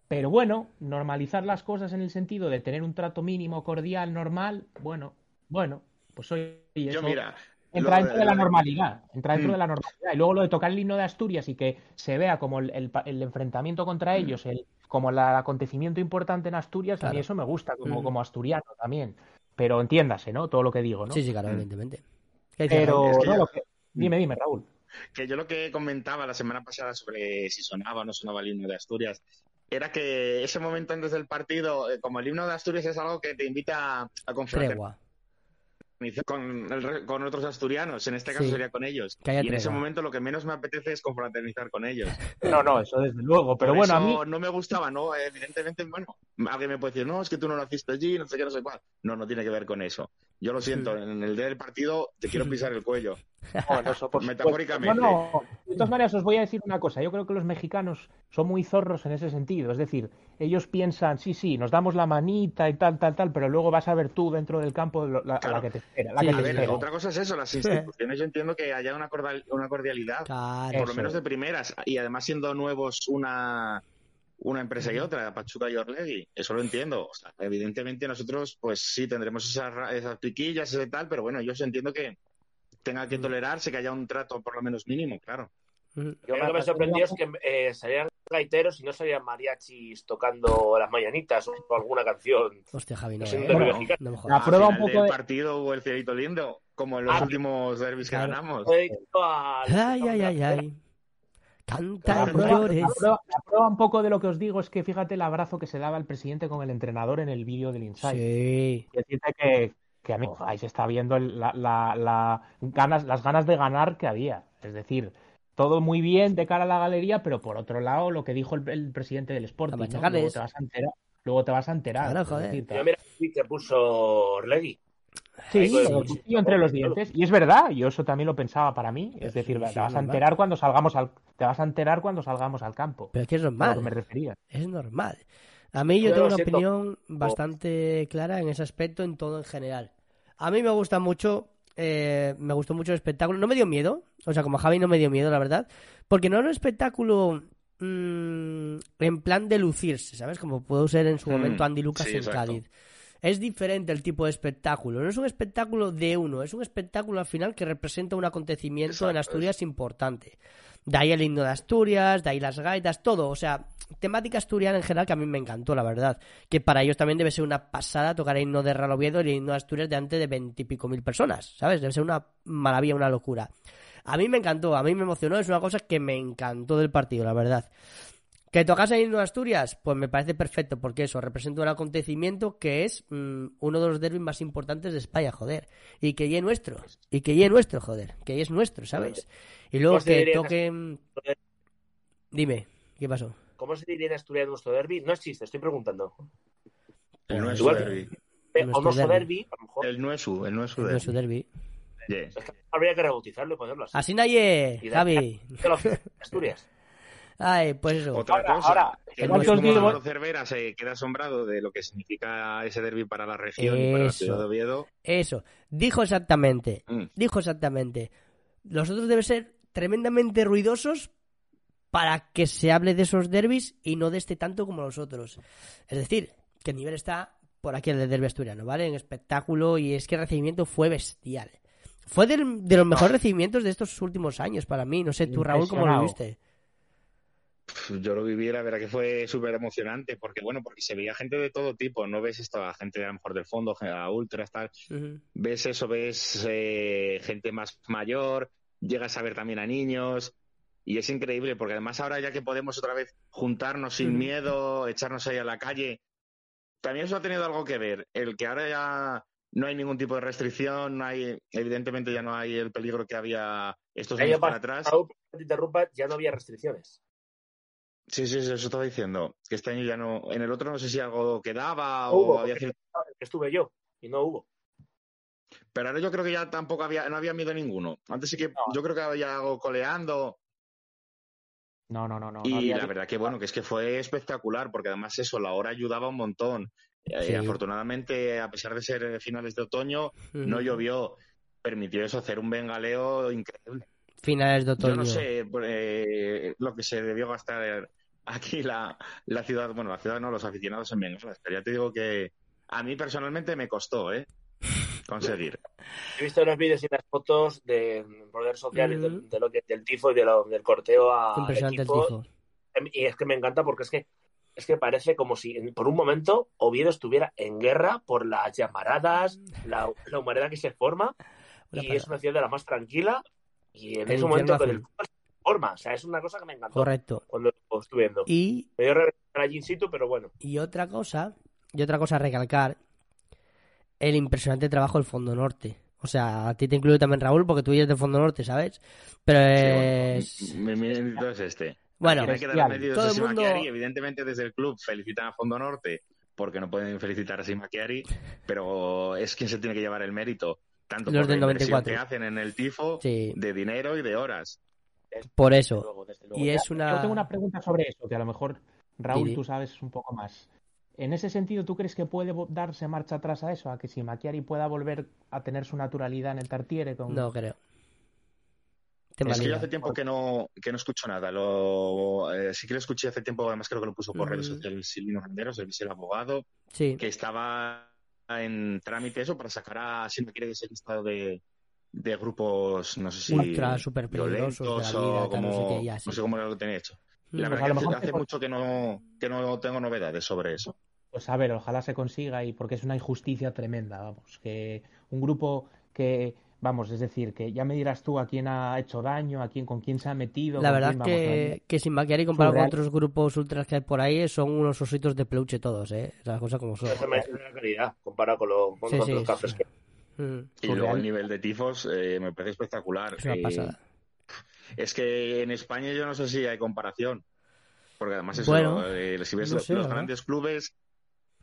Speaker 4: Pero bueno, normalizar las cosas en el sentido de tener un trato mínimo, cordial, normal, bueno, bueno, pues soy
Speaker 2: Yo mira,
Speaker 4: entra dentro de la normalidad, entra dentro mm. de la normalidad. Y luego lo de tocar el himno de Asturias y que se vea como el, enfrentamiento contra mm. ellos, el, como el acontecimiento importante en Asturias, a mí eso me gusta como, mm. como asturiano también. Pero entiéndase, ¿no? Todo lo que digo, ¿no?
Speaker 1: Sí, sí, claro, evidentemente.
Speaker 4: Pero, dime, dime, Raúl.
Speaker 2: Que yo lo que comentaba la semana pasada sobre si sonaba o no sonaba el himno de Asturias, era que ese momento antes del partido, eh, como el himno de Asturias es algo que te invita a confrontar con, con otros asturianos, en este caso sería con ellos. y en ese momento lo que menos me apetece es confraternizar con ellos. (laughs)
Speaker 4: No, no, eso desde luego, pero bueno, a mí...
Speaker 2: no me gustaba, ¿no? Evidentemente, bueno, alguien me puede decir, no, es que tú no naciste allí, no sé qué, no sé cuál. No, no tiene que ver con eso. Yo lo siento, en el día del partido te quiero pisar el cuello. (laughs) Metafóricamente.
Speaker 4: No, De todas maneras, os voy a decir una cosa. Yo creo que los mexicanos son muy zorros en ese sentido. Es decir, ellos piensan, sí, sí, nos damos la manita y tal, tal, tal, pero luego vas a ver tú dentro del campo la, que te espera.
Speaker 2: Otra cosa es eso, las (laughs) instituciones. Yo entiendo que haya una, una cordialidad, por lo menos de primeras, y además siendo nuevos una una empresa y otra, Pachuca y Orlegui. Eso lo entiendo. evidentemente nosotros, pues sí, tendremos esas, esas piquillas, ese tal, pero bueno, yo entiendo que tenga que tolerarse, que haya un trato por lo menos mínimo, claro.
Speaker 3: Yo lo que me sorprendió es que eh, salían gaiteros y no salían mariachis tocando las mañanitas o alguna canción.
Speaker 1: Hostia, Javi, no,
Speaker 2: eh, no, La prueba un poco del partido o el cielito lindo, como en los ah, últimos derbis que ganamos.
Speaker 1: Ay, ay, ay, ay. Canta
Speaker 4: la prueba, La prueba, un poco de lo que os digo es que fíjate el abrazo que se daba el presidente con el entrenador en el vídeo del Inside.
Speaker 1: Sí.
Speaker 4: Decirte que, que a mí ahí se está viendo la, la, ganas, las ganas de ganar que había. Es decir, todo muy bien de cara a la galería, pero por otro lado, lo que dijo el, presidente del Sporting, luego te vas a enterar. Luego te vas a enterar.
Speaker 3: mira, que puso Orlegui.
Speaker 4: Sí, entre los dientes. Y es verdad, yo eso también lo pensaba para mí. Es decir, te vas a enterar cuando salgamos al, te vas a enterar cuando salgamos al campo.
Speaker 1: Pero es que es normal. me refería. Es normal. A mí yo tengo una opinión bastante clara en ese aspecto, en todo en general. A mí me gusta mucho, eh, me gustó mucho el espectáculo. No me dio miedo, o sea, como Javi no me dio miedo, la verdad, porque no era un espectáculo mm, en plan de lucirse, ¿sabes? Como pudo ser en su mm, momento Andy Lucas en Cádiz. Es diferente el tipo de espectáculo. No es un espectáculo de uno, es un espectáculo al final que representa un acontecimiento en Asturias importante. De ahí el himno de Asturias, de ahí las gaitas, todo. O sea, temática asturiana en general que a mí me encantó, la verdad. Que para ellos también debe ser una pasada tocar el himno de Raloviedo y el himno de Asturias delante de veintipico mil personas, ¿sabes? Debe ser una maravilla, una locura. A mí me encantó, a mí me emocionó, es una cosa que me encantó del partido, la verdad. ¿Que tocase el himno de Asturias? Pues me parece perfecto, porque eso representa un acontecimiento que es mm, uno de los derbis más importantes de España, joder. Y que ya es nuestro, y que ya es nuestro, joder. Que ya es nuestro, ¿sabes? Y luego que toquen... Dime, ¿qué pasó?
Speaker 3: ¿Cómo se diría en Asturias nuestro derby? No existe, estoy preguntando.
Speaker 2: El nuestro derby.
Speaker 3: O nuestro derby, a lo mejor.
Speaker 2: El nuestro, el nuestro
Speaker 1: derby. derby.
Speaker 3: Es que habría que rebautizarlo y ponerlo así.
Speaker 1: Así nadie, Javi.
Speaker 3: Asturias.
Speaker 1: Ay, pues eso.
Speaker 2: Otra cosa, ahora, el Cervera se queda asombrado de lo que significa ese derby para la región y para la ciudad de Oviedo.
Speaker 1: Eso, dijo exactamente, mm. dijo exactamente. Los otros deben ser tremendamente ruidosos para que se hable de esos derbis y no de este tanto como los otros. Es decir, que el nivel está por aquí el del derbi asturiano, ¿vale? En espectáculo y es que el recibimiento fue bestial. Fue de los mejores recibimientos de estos últimos años para mí. No sé, tú, Raúl, ¿cómo lo viste?
Speaker 2: Yo lo viví, la verdad que fue súper emocionante, porque bueno, porque se veía gente de todo tipo, no ves esto a gente a lo mejor del fondo, a ultras, tal, ves eso, ves eh, gente más mayor, llegas a ver también a niños, y es increíble, porque además ahora ya que podemos otra vez juntarnos sin miedo, echarnos ahí a la calle, también eso ha tenido algo que ver. El que ahora ya no hay ningún tipo de restricción, no hay, evidentemente ya no hay el peligro que había estos años
Speaker 3: año
Speaker 2: para atrás.
Speaker 3: te interrumpa, ya no había restricciones.
Speaker 2: Sí, sí, sí, eso estaba diciendo. Que este año ya no. En el otro no sé si algo quedaba
Speaker 3: No
Speaker 2: o
Speaker 3: hubo,
Speaker 2: había
Speaker 3: estuve yo y no hubo.
Speaker 2: Pero ahora yo creo que ya tampoco había, no había miedo ninguno. Antes sí que
Speaker 3: No.
Speaker 2: yo creo que había algo coleando.
Speaker 4: No, no, no, no. no
Speaker 2: Y
Speaker 4: había-
Speaker 2: la verdad que bueno, que es que fue espectacular, porque además eso, la hora ayudaba un montón. Eh,
Speaker 1: Sí.
Speaker 2: afortunadamente, a pesar de ser finales de otoño, no llovió. Permitió eso hacer un bengaleo increíble.
Speaker 1: Finales de otoño.
Speaker 2: Yo no sé eh, lo que se debió gastar aquí la, la ciudad, bueno, la ciudad no, los aficionados en bengalas, pero ya te digo que a mí personalmente me costó, ¿eh? Conseguir.
Speaker 3: He visto los vídeos y las fotos de redes sociales del, de lo que- del tifo y de lo- del corteo a
Speaker 1: Impresionante el
Speaker 3: equipo.
Speaker 1: tifo.
Speaker 3: Y es que me encanta porque es que es que parece como si por un momento Oviedo estuviera en guerra por las llamaradas, la, la humareda que se forma,
Speaker 1: Una
Speaker 3: y es una ciudad de la más tranquila, y en
Speaker 1: El
Speaker 3: ese momento que el fútbol se forma. O sea, es una cosa que me encantó
Speaker 1: Correcto.
Speaker 3: cuando lo estuve viendo.
Speaker 1: Y,
Speaker 3: Me dio allí in situ, pero bueno.
Speaker 1: y otra cosa, y otra cosa a recalcar, el impresionante trabajo del Fondo Norte. O sea, a ti te incluyo también Raúl, porque tú eres del Fondo Norte, ¿sabes? Pero es...
Speaker 2: Sí, bueno, mi, mi mérito es este.
Speaker 1: Bueno,
Speaker 4: bestial.
Speaker 2: méritos
Speaker 1: Todo el mundo-
Speaker 2: Chiari. Evidentemente, desde el club felicitan a Fondo Norte porque no pueden felicitar a Sima Chiari, pero es quien se tiene que llevar el mérito, tanto
Speaker 1: Los
Speaker 2: por
Speaker 1: del
Speaker 2: la inversión
Speaker 1: 94.
Speaker 2: que hacen en el tifo,
Speaker 1: Sí,
Speaker 2: de dinero y de horas.
Speaker 1: por
Speaker 3: Desde
Speaker 1: eso.
Speaker 3: luego, desde luego.
Speaker 1: Y es
Speaker 4: Yo
Speaker 1: una...
Speaker 4: tengo una pregunta sobre eso, que a lo mejor, Raúl,
Speaker 1: Didi.
Speaker 4: tú sabes un poco más. En ese sentido, ¿tú crees que puede darse marcha atrás a eso? A que si Macchiari pueda volver a tener su naturalidad en el Tartiere con...
Speaker 1: No creo. Te
Speaker 2: Es que yo hace tiempo que no, que no escucho nada. Lo, eh, sí que lo escuché hace tiempo, además creo que lo puso por
Speaker 1: Mm.
Speaker 2: redes sociales Silvino Renderos, el el abogado,
Speaker 1: Sí,
Speaker 2: que estaba en trámite eso para sacar a Silva quiere ese listado de, de grupos, no sé si
Speaker 1: Ultra, súper peligrosos de la
Speaker 2: violentos
Speaker 1: vida,
Speaker 2: o
Speaker 1: tal, no sé
Speaker 2: como,
Speaker 1: qué, ya, sí.
Speaker 2: no sé cómo lo tenía hecho. Y la.
Speaker 4: Pues
Speaker 2: verdad que hace mucho que no, que no tengo novedades sobre eso.
Speaker 4: Pues a ver, ojalá se consiga y porque es una injusticia tremenda, vamos, que un grupo que, vamos, es decir, que ya me dirás tú a quién ha hecho daño, a quién, con quién se ha metido.
Speaker 1: La verdad
Speaker 4: quién, vamos,
Speaker 1: que, que sin Macchiari comparado con otros grupos ultras que hay por ahí son unos ositos de peluche todos, ¿eh? Las cosas como son.
Speaker 3: Eso me hace una calidad comparado con, lo, con
Speaker 1: Sí,
Speaker 3: otros
Speaker 1: sí,
Speaker 3: cafés
Speaker 1: sí.
Speaker 3: que
Speaker 1: Mm,
Speaker 2: Y
Speaker 4: Surreal.
Speaker 2: luego el nivel de tifos eh, me parece espectacular.
Speaker 1: Es una
Speaker 2: Eh,
Speaker 1: pasada.
Speaker 2: Es que en España yo no sé si hay comparación. Porque además eso,
Speaker 1: Bueno,
Speaker 2: eh, si ves
Speaker 1: no
Speaker 2: los,
Speaker 1: sé,
Speaker 2: los
Speaker 1: ¿verdad?
Speaker 2: grandes clubes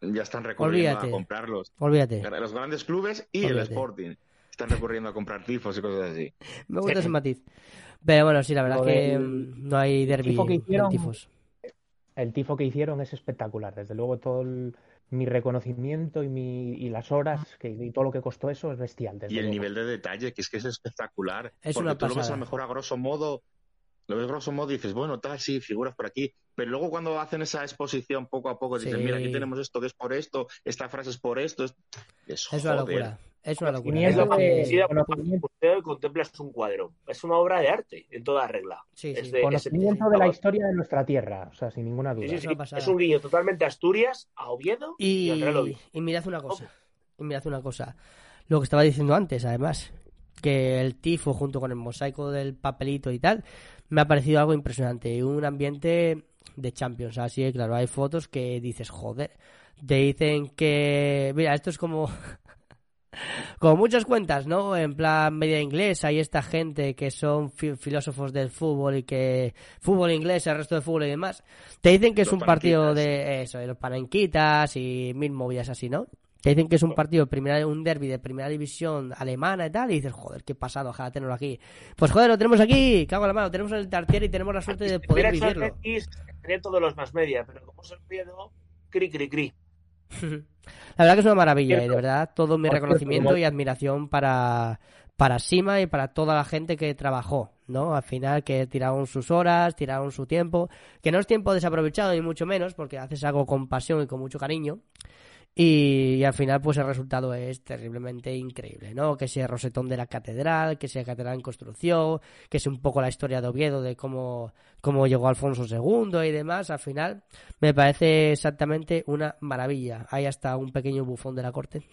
Speaker 2: ya están recurriendo
Speaker 1: Olvídate.
Speaker 2: a comprarlos.
Speaker 1: Olvídate.
Speaker 2: Los grandes clubes y el. Sporting están recurriendo a comprar tifos y cosas así. (laughs)
Speaker 1: Me gusta ese matiz. Pero bueno, sí, la verdad es que mm, no hay derbi
Speaker 4: tifo que
Speaker 1: en
Speaker 4: hicieron-
Speaker 1: tifos.
Speaker 4: el tifo que hicieron es espectacular. Desde luego todo el- mi reconocimiento y, mi, y las horas que, y todo lo que costó eso es bestial. desde
Speaker 2: Y el
Speaker 4: luego.
Speaker 2: nivel de detalle, que es que es espectacular.
Speaker 1: Es
Speaker 2: porque
Speaker 1: una
Speaker 2: tú lo ves a lo mejor a grosso modo, lo ves grosso modo y dices, bueno, tal, sí, figuras por aquí. Pero luego cuando hacen esa exposición poco a poco, dices,
Speaker 1: Sí.
Speaker 2: mira, aquí tenemos esto que es por esto, esta frase es por esto. Es, es,
Speaker 1: Es una locura. Es una locura. La verdad
Speaker 4: de-
Speaker 1: que-
Speaker 4: conocimiento.
Speaker 3: museo y contemplas un cuadro. Es una obra de arte, en toda regla.
Speaker 1: Sí,
Speaker 3: Es
Speaker 1: sí.
Speaker 3: de-
Speaker 4: Conocimiento
Speaker 3: ese-
Speaker 4: de la historia de nuestra tierra, o sea, sin ninguna duda.
Speaker 3: sí, sí,
Speaker 1: Es.
Speaker 3: Es un guiño totalmente a Asturias, a Oviedo y,
Speaker 1: Y,
Speaker 3: al Real Oviedo.
Speaker 1: y mirad una cosa. Y mirad una cosa. Lo que estaba diciendo antes, además. Que el tifo junto con el mosaico del papelito y tal, me ha parecido algo impresionante. Un ambiente de Champions. Así que, claro, hay fotos que dices, joder. Te dicen que. Mira, esto es como. Como muchas cuentas, ¿no? En plan media inglés, hay esta gente que son fi- filósofos del fútbol y que fútbol inglés, el resto de fútbol y demás, te dicen que es un partido de eso, de los panenquitas y mil movidas así, ¿no? Te dicen que es un partido de primera, un derby de primera división alemana y tal, y dices, joder, qué pasado, ojalá tenerlo aquí. Pues joder, lo tenemos aquí, cago en la mano, lo tenemos en el Tartier y tenemos la suerte de poder vivirlo.
Speaker 3: Tendría todos los más media, pero como es el Oviedo, cri, cri, cri. (laughs)
Speaker 1: La verdad que es una maravilla y de
Speaker 3: Cierto.
Speaker 1: verdad todo mi
Speaker 4: cierto,
Speaker 1: reconocimiento y admiración para, para Sima y para toda la gente que trabajó, ¿no? Al final que tiraron sus horas, tiraron su tiempo, que no es tiempo desaprovechado ni mucho menos porque haces algo con pasión y con mucho cariño. Y, y al final, pues el resultado es terriblemente increíble, ¿no? Que sea Rosetón de la Catedral, que sea Catedral en construcción, que sea un poco la historia de Oviedo de cómo, cómo llegó Alfonso II y demás. Al final, me parece exactamente una maravilla. Hay hasta un pequeño bufón de la corte.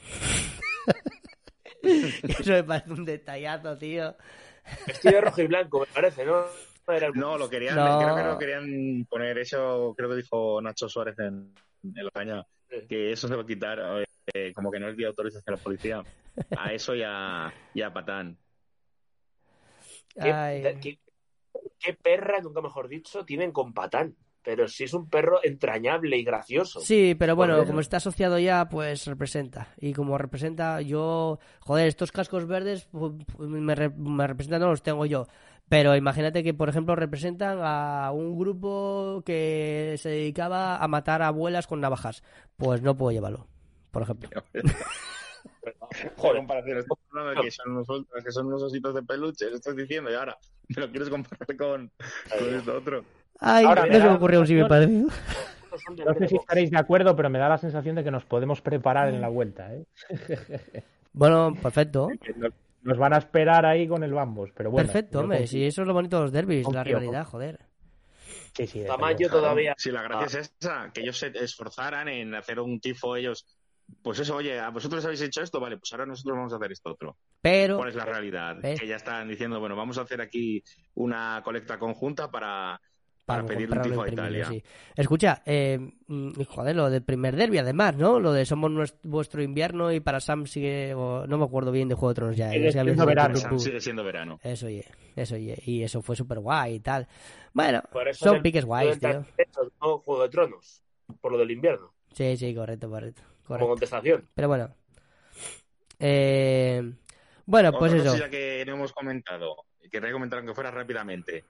Speaker 1: (laughs) Eso me parece un detallazo, tío.
Speaker 3: Vestido de rojo y blanco, me parece, ¿no?
Speaker 2: No, lo querían, creo que lo querían poner eso, creo que dijo Nacho Suárez en, en que eso se va a quitar, eh, como que no es día de autorización a la policía, a eso y a, y a Patán.
Speaker 3: ¿Qué, qué, perra, nunca mejor dicho, tienen con Patán? Pero sí es un perro entrañable y gracioso.
Speaker 1: Sí, pero bueno, como está asociado ya, pues representa. Y como representa, yo. Joder, estos cascos verdes me, me representan, no los tengo yo. Pero imagínate que, por ejemplo, representan a un grupo que se dedicaba a matar a abuelas con navajas. Pues no puedo llevarlo, por ejemplo. (laughs) (laughs)
Speaker 2: Joder, comparación, que son unos que son unos ositos de peluche, lo estás diciendo, y ahora me lo quieres comparar con, con esto otro.
Speaker 1: Ay, ahora, no se me ocurrió un sí parecido.
Speaker 4: No sé si estaréis de acuerdo, pero me da la sensación de que nos podemos preparar en la vuelta. ¿eh?
Speaker 1: Bueno, perfecto. (laughs)
Speaker 4: Nos van a esperar ahí con el bambos, pero bueno.
Speaker 1: Perfecto, hombre, si eso es lo bonito de los derbis, la realidad, joder.
Speaker 3: Sí, sí, Tamaño todavía.
Speaker 2: Si la gracia es esa, que ellos se esforzaran en hacer un tifo ellos pues eso, oye, a vosotros habéis hecho esto, vale, pues ahora nosotros vamos a hacer esto otro.
Speaker 1: Pero.
Speaker 2: ¿Cuál es la realidad? Que ya están diciendo, bueno, vamos a hacer aquí una colecta conjunta para, para, pedir un tifo a Italia.
Speaker 1: Escucha, eh, mm, joder, lo del primer derby, además, ¿no? Lo de somos nuestro, vuestro invierno y para Sam sigue. no me acuerdo bien de Juego de Tronos ya.
Speaker 2: Sigue, siendo, verano. sigue siendo verano.
Speaker 1: Eso, oye, eso, oye. Y eso fue súper guay y tal. Bueno, son piques guays, tío.
Speaker 3: Juego de Tronos, por lo del invierno.
Speaker 1: Sí, sí, correcto, correcto.
Speaker 3: Como contestación.
Speaker 1: Pero bueno. Eh, bueno, pues eso.
Speaker 2: Cosa que no hemos comentado, que te comentaron que fuera rápidamente.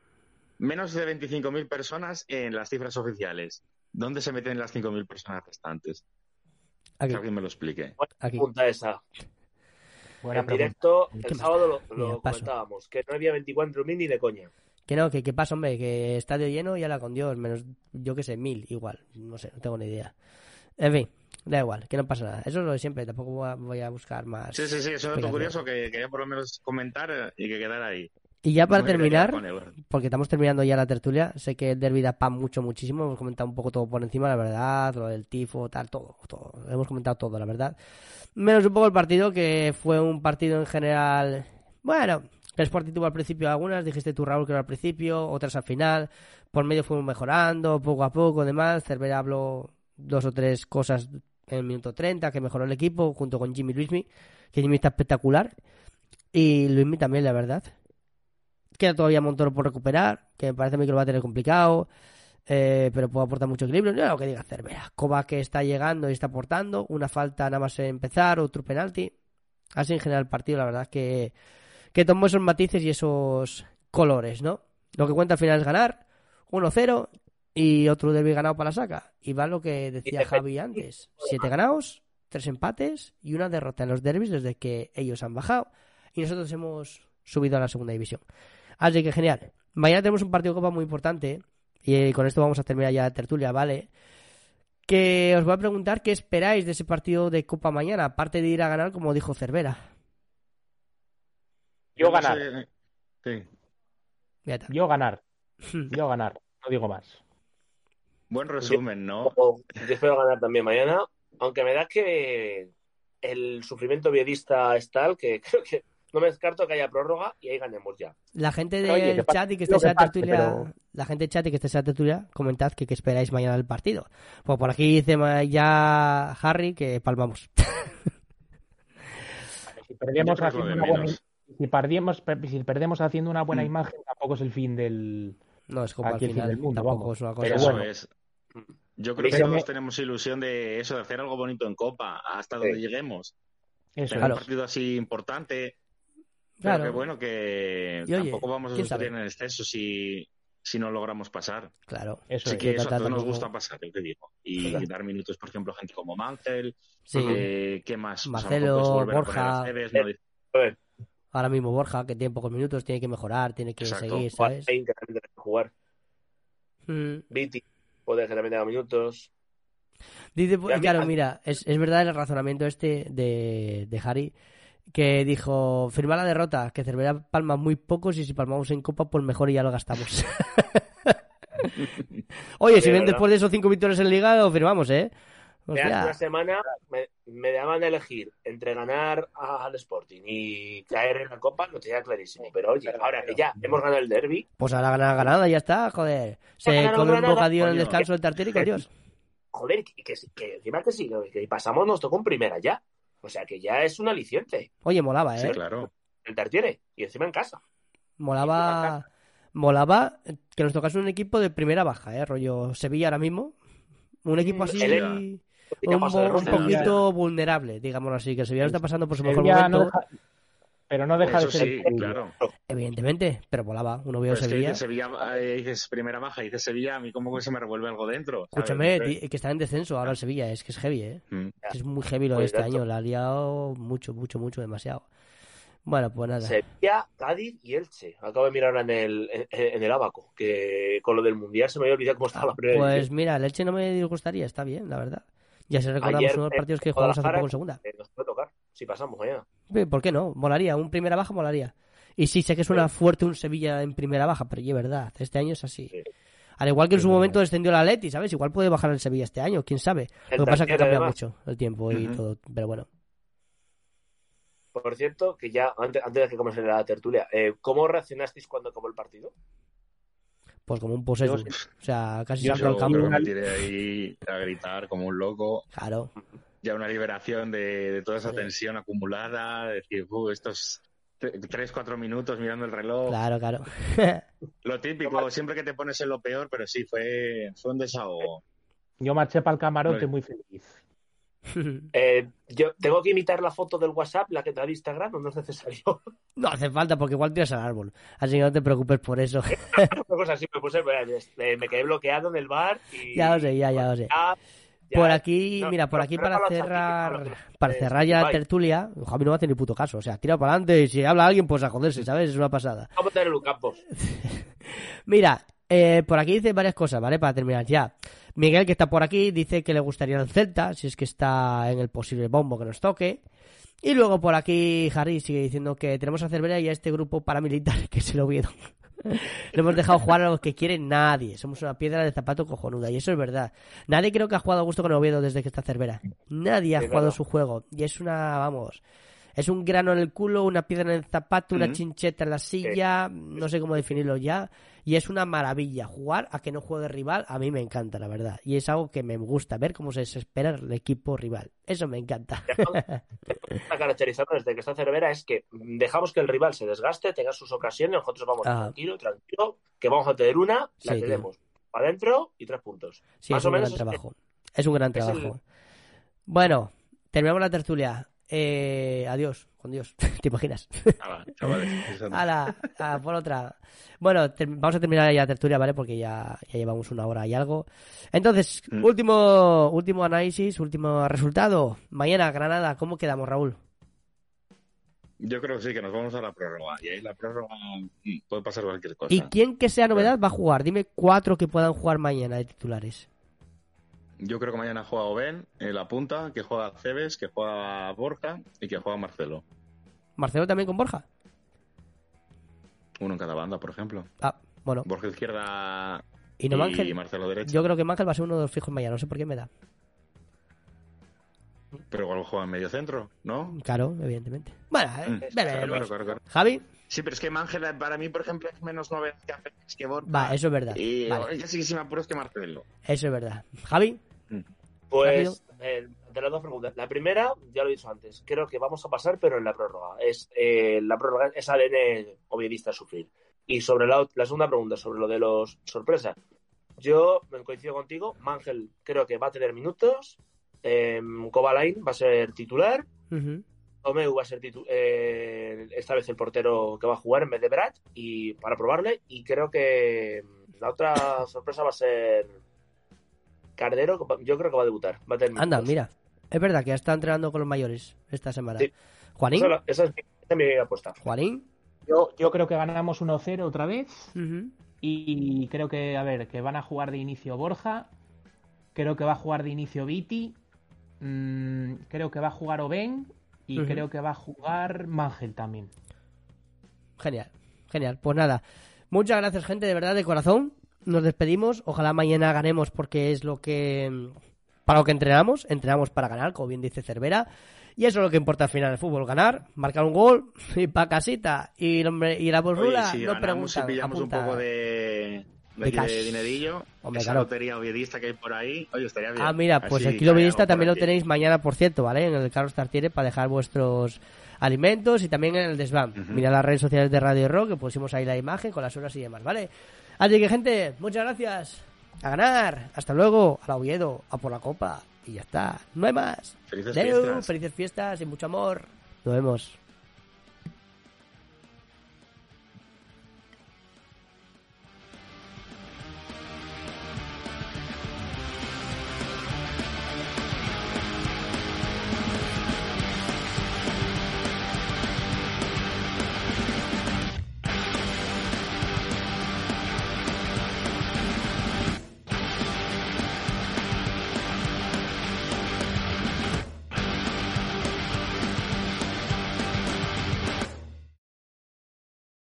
Speaker 2: Menos de 25.000 personas en las cifras oficiales. ¿Dónde se meten las 5.000 personas restantes? Que alguien me lo explique.
Speaker 3: Buena pregunta esa. en directo, el sábado lo, comentábamos, que no había 24.000 ni de coña.
Speaker 1: Que no, que qué pasa, hombre, que estadio lleno y la con Dios, menos, yo que sé, mil, igual, no sé, no tengo ni idea. En fin, da igual, que no pasa nada. Eso es lo de siempre, tampoco voy a buscar más.
Speaker 2: Sí, sí, sí, eso es curioso que quería por lo menos comentar y que quedara ahí.
Speaker 1: Y ya para terminar, porque estamos terminando ya la tertulia, sé que el derby da pan mucho, muchísimo. Hemos comentado un poco todo por encima, la verdad, lo del tifo, tal, todo, todo. Hemos comentado todo, la verdad. Menos un poco el partido, que fue un partido en general. Bueno, el Sporting tuvo al principio algunas, dijiste tú, Raúl, que era al principio, otras al final. Por medio fuimos mejorando, poco a poco, demás. Cervera habló dos o tres cosas en el minuto 30 que mejoró el equipo junto con Jimmy Luismi, que Jimmy está espectacular. Y Luismi también, la verdad. Queda todavía Montoro por recuperar, que me parece a mí que lo va a tener complicado. Eh, pero puede aportar mucho equilibrio. No lo que diga Cervera. Coba que está llegando y está aportando. Una falta nada más empezar, otro penalti. Así en general el partido, la verdad que, que tomó esos matices y esos colores, ¿no? Lo que cuenta al final es ganar. 1-0 y otro derby ganado para la saca. Y va lo que decía Javi antes. Siete ganados, tres empates y una derrota en los derbis desde que ellos han bajado. Y nosotros hemos subido a la segunda división. Así que genial. Mañana tenemos un partido de Copa muy importante. Y con esto vamos a terminar ya la tertulia, ¿vale? Que os voy a preguntar qué esperáis de ese partido de Copa mañana, aparte de ir a ganar, como dijo Cervera.
Speaker 4: Yo ganar. Sí. Yo ganar. Yo ganar. No digo más.
Speaker 2: Buen resumen, ¿no?
Speaker 3: Yo espero ganar también mañana, aunque me da que el sufrimiento viedista es tal que (laughs) creo que no me descarto que haya prórroga y ahí ganemos ya.
Speaker 1: La gente del chat y que esté en la tertulia, la gente del chat y que esté la tertulia, comentad que, esperáis mañana el partido. Pues por aquí dice ya Harry que palmamos.
Speaker 4: si perdemos haciendo una buena, si perdemos, si perdemos haciendo una buena mm. imagen, tampoco es el fin del
Speaker 1: no es como al final del mundo, tampoco es una cosa.
Speaker 2: Eso es. Yo creo que todos tenemos ilusión de eso, de hacer algo bonito en Copa, hasta donde lleguemos. Eso, un partido así importante. Claro. Pero que bueno, que tampoco vamos a sufrir en exceso si, si no logramos pasar.
Speaker 1: Claro,
Speaker 2: eso sí que eso a todos nos gusta pasar, yo te digo. Y dar minutos, por ejemplo, a gente como Mancel, sí. eh, ¿qué más?
Speaker 1: Marcelo, Borja. Ahora mismo Borja, que tiene pocos minutos, tiene que mejorar, tiene que seguir, ¿sabes?
Speaker 3: jugar. Mm. Viti, puede que también tenga minutos.
Speaker 1: Dice, claro, mira, es, es, verdad el razonamiento este de, de Harry, que dijo, firma la derrota, que Cervera palma muy pocos y si palmamos en Copa, pues mejor y ya lo gastamos. (laughs) Oye, si ven después de esos cinco victorias en Liga, lo firmamos, ¿eh?
Speaker 3: una semana me, me, daban a elegir entre ganar al Sporting y caer en la Copa, lo tenía clarísimo. Pero oye, ahora que ya hemos ganado el derby.
Speaker 1: Pues ahora ganar ganada, ya está, joder. Se come un bocadillo en el descanso del Tartiere y (laughs) Dios.
Speaker 3: Joder, que, que, encima que sí, que pasamos nos tocó en primera ya. O sea que ya es un aliciente.
Speaker 1: Oye, molaba, ¿eh?
Speaker 2: Sí, claro.
Speaker 3: El Tartiere, y encima en casa.
Speaker 1: Molaba. Molaba que nos tocase un equipo de primera baja, ¿eh? Rollo Sevilla ahora mismo. Un equipo así un, poquito vulnerable, digámoslo así, que Sevilla está pasando por su mejor momento.
Speaker 4: Pero no deja de ser.
Speaker 2: claro.
Speaker 1: Evidentemente, pero volaba. Uno vio Sevilla.
Speaker 2: Que Sevilla eh, dices primera baja, dices Sevilla, a mí como que se me revuelve algo dentro.
Speaker 1: Escúchame, que está en descenso ahora el Sevilla, es que es heavy, ¿eh? Mm. Es muy heavy lo de este año, la ha liado mucho, mucho, mucho, demasiado. Bueno, pues nada.
Speaker 3: Sevilla, Cádiz y Elche. Acabo de mirar en el, en, el abaco, que con lo del Mundial se me había olvidado cómo estaba la primera
Speaker 1: Pues mira, el Elche no me disgustaría, está bien, la verdad. Ya se recordamos unos partidos que jugamos hace poco en segunda.
Speaker 3: nos puede tocar, si pasamos mañana.
Speaker 1: ¿Por qué no? Molaría, un primera baja molaría. Y sí, sé que suena fuerte un Sevilla en primera baja, pero es verdad, este año es así. Al igual que en su momento descendió la Leti, ¿sabes? Igual puede bajar el Sevilla este año, quién sabe. Lo que pasa es que ha cambiado mucho el tiempo y todo, pero bueno.
Speaker 3: Por cierto, que ya antes, antes de que comencemos la tertulia, eh, ¿cómo reaccionasteis cuando acabó el partido?
Speaker 1: pues como un poseso. O sea, casi
Speaker 2: salto al campo. me tiré ahí a gritar como un loco.
Speaker 1: Claro.
Speaker 2: Ya una liberación de, toda esa tensión acumulada, decir, uh, estos tres, cuatro minutos mirando el reloj.
Speaker 1: Claro, claro. (laughs)
Speaker 2: lo típico, siempre que te pones en lo peor, pero sí, fue, fue un desahogo.
Speaker 4: Yo marché para el camarote muy feliz. (laughs)
Speaker 3: Eh, yo tengo que imitar la foto del WhatsApp, la que te da Instagram, o no es necesario. (laughs)
Speaker 1: No hace falta, porque igual tiras al árbol. Así que no te preocupes por eso.
Speaker 3: me, me quedé bloqueado en el bar. Y...
Speaker 1: Ya lo sé, ya, ya lo sé. Por aquí, mira, por aquí para cerrar, para cerrar ya la tertulia, Javi no va a ni puto caso. O sea, tira para adelante y si habla alguien, pues a joderse, ¿sabes? Es una pasada.
Speaker 3: Vamos a tener un campo. (laughs)
Speaker 1: mira, eh, por aquí dice varias cosas, ¿vale? Para terminar ya. Miguel, que está por aquí, dice que le gustaría el Celta, si es que está en el posible bombo que nos toque. Y luego por aquí Harry sigue diciendo que tenemos a Cervera y a este grupo paramilitar (laughs) que se lo vieron. (laughs) no hemos dejado jugar a los que quiere nadie. Somos una piedra de zapato cojonuda. Y eso es verdad. Nadie creo que ha jugado a gusto con Oviedo desde que está Cervera. Nadie ha jugado su juego. Y es una, vamos, es un grano en el culo, una piedra en el zapato, una chincheta en la silla, no sé cómo definirlo ya. Y es una maravilla jugar a que no juegue rival, a mí me encanta, la verdad. Y es algo que me gusta, ver cómo se desespera el equipo rival. Eso me encanta.
Speaker 3: Está (laughs) caracterizado desde que está Cervera es que dejamos que el rival se desgaste, tenga sus ocasiones, nosotros vamos ah. tranquilo, tranquilo, que vamos a tener una, la tenemos para adentro y tres puntos.
Speaker 1: Sí, Más es un gran trabajo. Es un gran trabajo. Bueno, terminamos la tertulia. Eh, adiós, con Dios, (laughs) ¿te imaginas?
Speaker 2: Ala,
Speaker 1: a por otra. Bueno, vamos a terminar ya la tertulia, ¿vale? Porque ya, ya llevamos una hora y algo. Entonces, mm. último, último análisis, último resultado. Mañana, Granada, ¿cómo quedamos, Raúl?
Speaker 2: Yo creo que sí, que nos vamos a la prórroga. Y ahí la prórroga mm, puede pasar cualquier cosa.
Speaker 1: ¿Y quién que sea novedad va a jugar? Dime cuatro que puedan jugar mañana de titulares.
Speaker 2: Yo creo que mañana juega Oben en la punta, que juega Cebes, que juega Borja y que juega Marcelo.
Speaker 1: ¿Marcelo también con Borja?
Speaker 2: Uno en cada banda, por ejemplo.
Speaker 1: Ah, bueno.
Speaker 2: Borja izquierda
Speaker 1: y, no
Speaker 2: Marcelo derecha.
Speaker 1: Yo creo que Mangel va a ser uno de los fijos mañana, no sé por qué me da.
Speaker 2: Pero igual juega en medio centro, ¿no?
Speaker 1: Claro, evidentemente. Bueno, eh, mm, Javi.
Speaker 2: Sí, pero es que Mangel para mí, por ejemplo, es menos novedad que que Borja.
Speaker 1: Va, eso es verdad.
Speaker 2: Y vale. sí, sí me apuro es que Marcelo.
Speaker 1: Eso es verdad. Javi.
Speaker 3: Pues eh, de las dos preguntas. La primera, ya lo he dicho antes, creo que vamos a pasar, pero en la prórroga. Es eh, la prórroga es ADN obviedista sufrir. Y sobre la, segunda pregunta, sobre lo de los sorpresas. Yo me coincido contigo. Mangel creo que va a tener minutos. Eh, va a ser titular. Tomeu va a ser eh, esta vez el portero que va a jugar en vez de Brad y para probarle. Y creo que la otra (laughs) sorpresa va a ser Cardero, yo creo que va a debutar. Va a
Speaker 1: Anda, mira. Es verdad que ya está entrenando con los mayores esta semana. ¿Juanín?
Speaker 3: Esa, es, mi, apuesta.
Speaker 1: ¿Juanín?
Speaker 4: Yo, yo creo que ganamos 1-0 otra vez. Y creo que, a ver, que van a jugar de inicio Borja. Creo que va a jugar de inicio Viti. Mm, creo que va a jugar Oben. Y creo que va a jugar Mangel también.
Speaker 1: Genial, genial. Pues nada. Muchas gracias, gente, de verdad, de corazón nos despedimos. Ojalá mañana ganemos porque es lo que para lo que entrenamos, entrenamos para ganar, como bien dice Cervera. Y eso es lo que importa al final del fútbol, ganar, marcar un gol (laughs) y pa' casita. Y, hombre, y la bolsura
Speaker 2: si
Speaker 1: no pregunta.
Speaker 2: Si pillamos un poco de, de, de dinerillo, Hombre, esa lotería oviedista que hay por ahí, oye, estaría bien.
Speaker 1: Ah, mira, pues el kilo oviedista también lo tenéis mañana, por cierto, ¿vale? En el Carlos Tartiere para dejar vuestros alimentos y también en el desván. Mira las redes sociales de Radio Rock, que pusimos ahí la imagen con las horas y demás, ¿vale? Así que, gente, muchas gracias. A ganar. Hasta luego. A la Oviedo. A por la copa. Y ya está. No hay más.
Speaker 2: Felices fiestas.
Speaker 1: Felices fiestas y mucho amor. Nos vemos.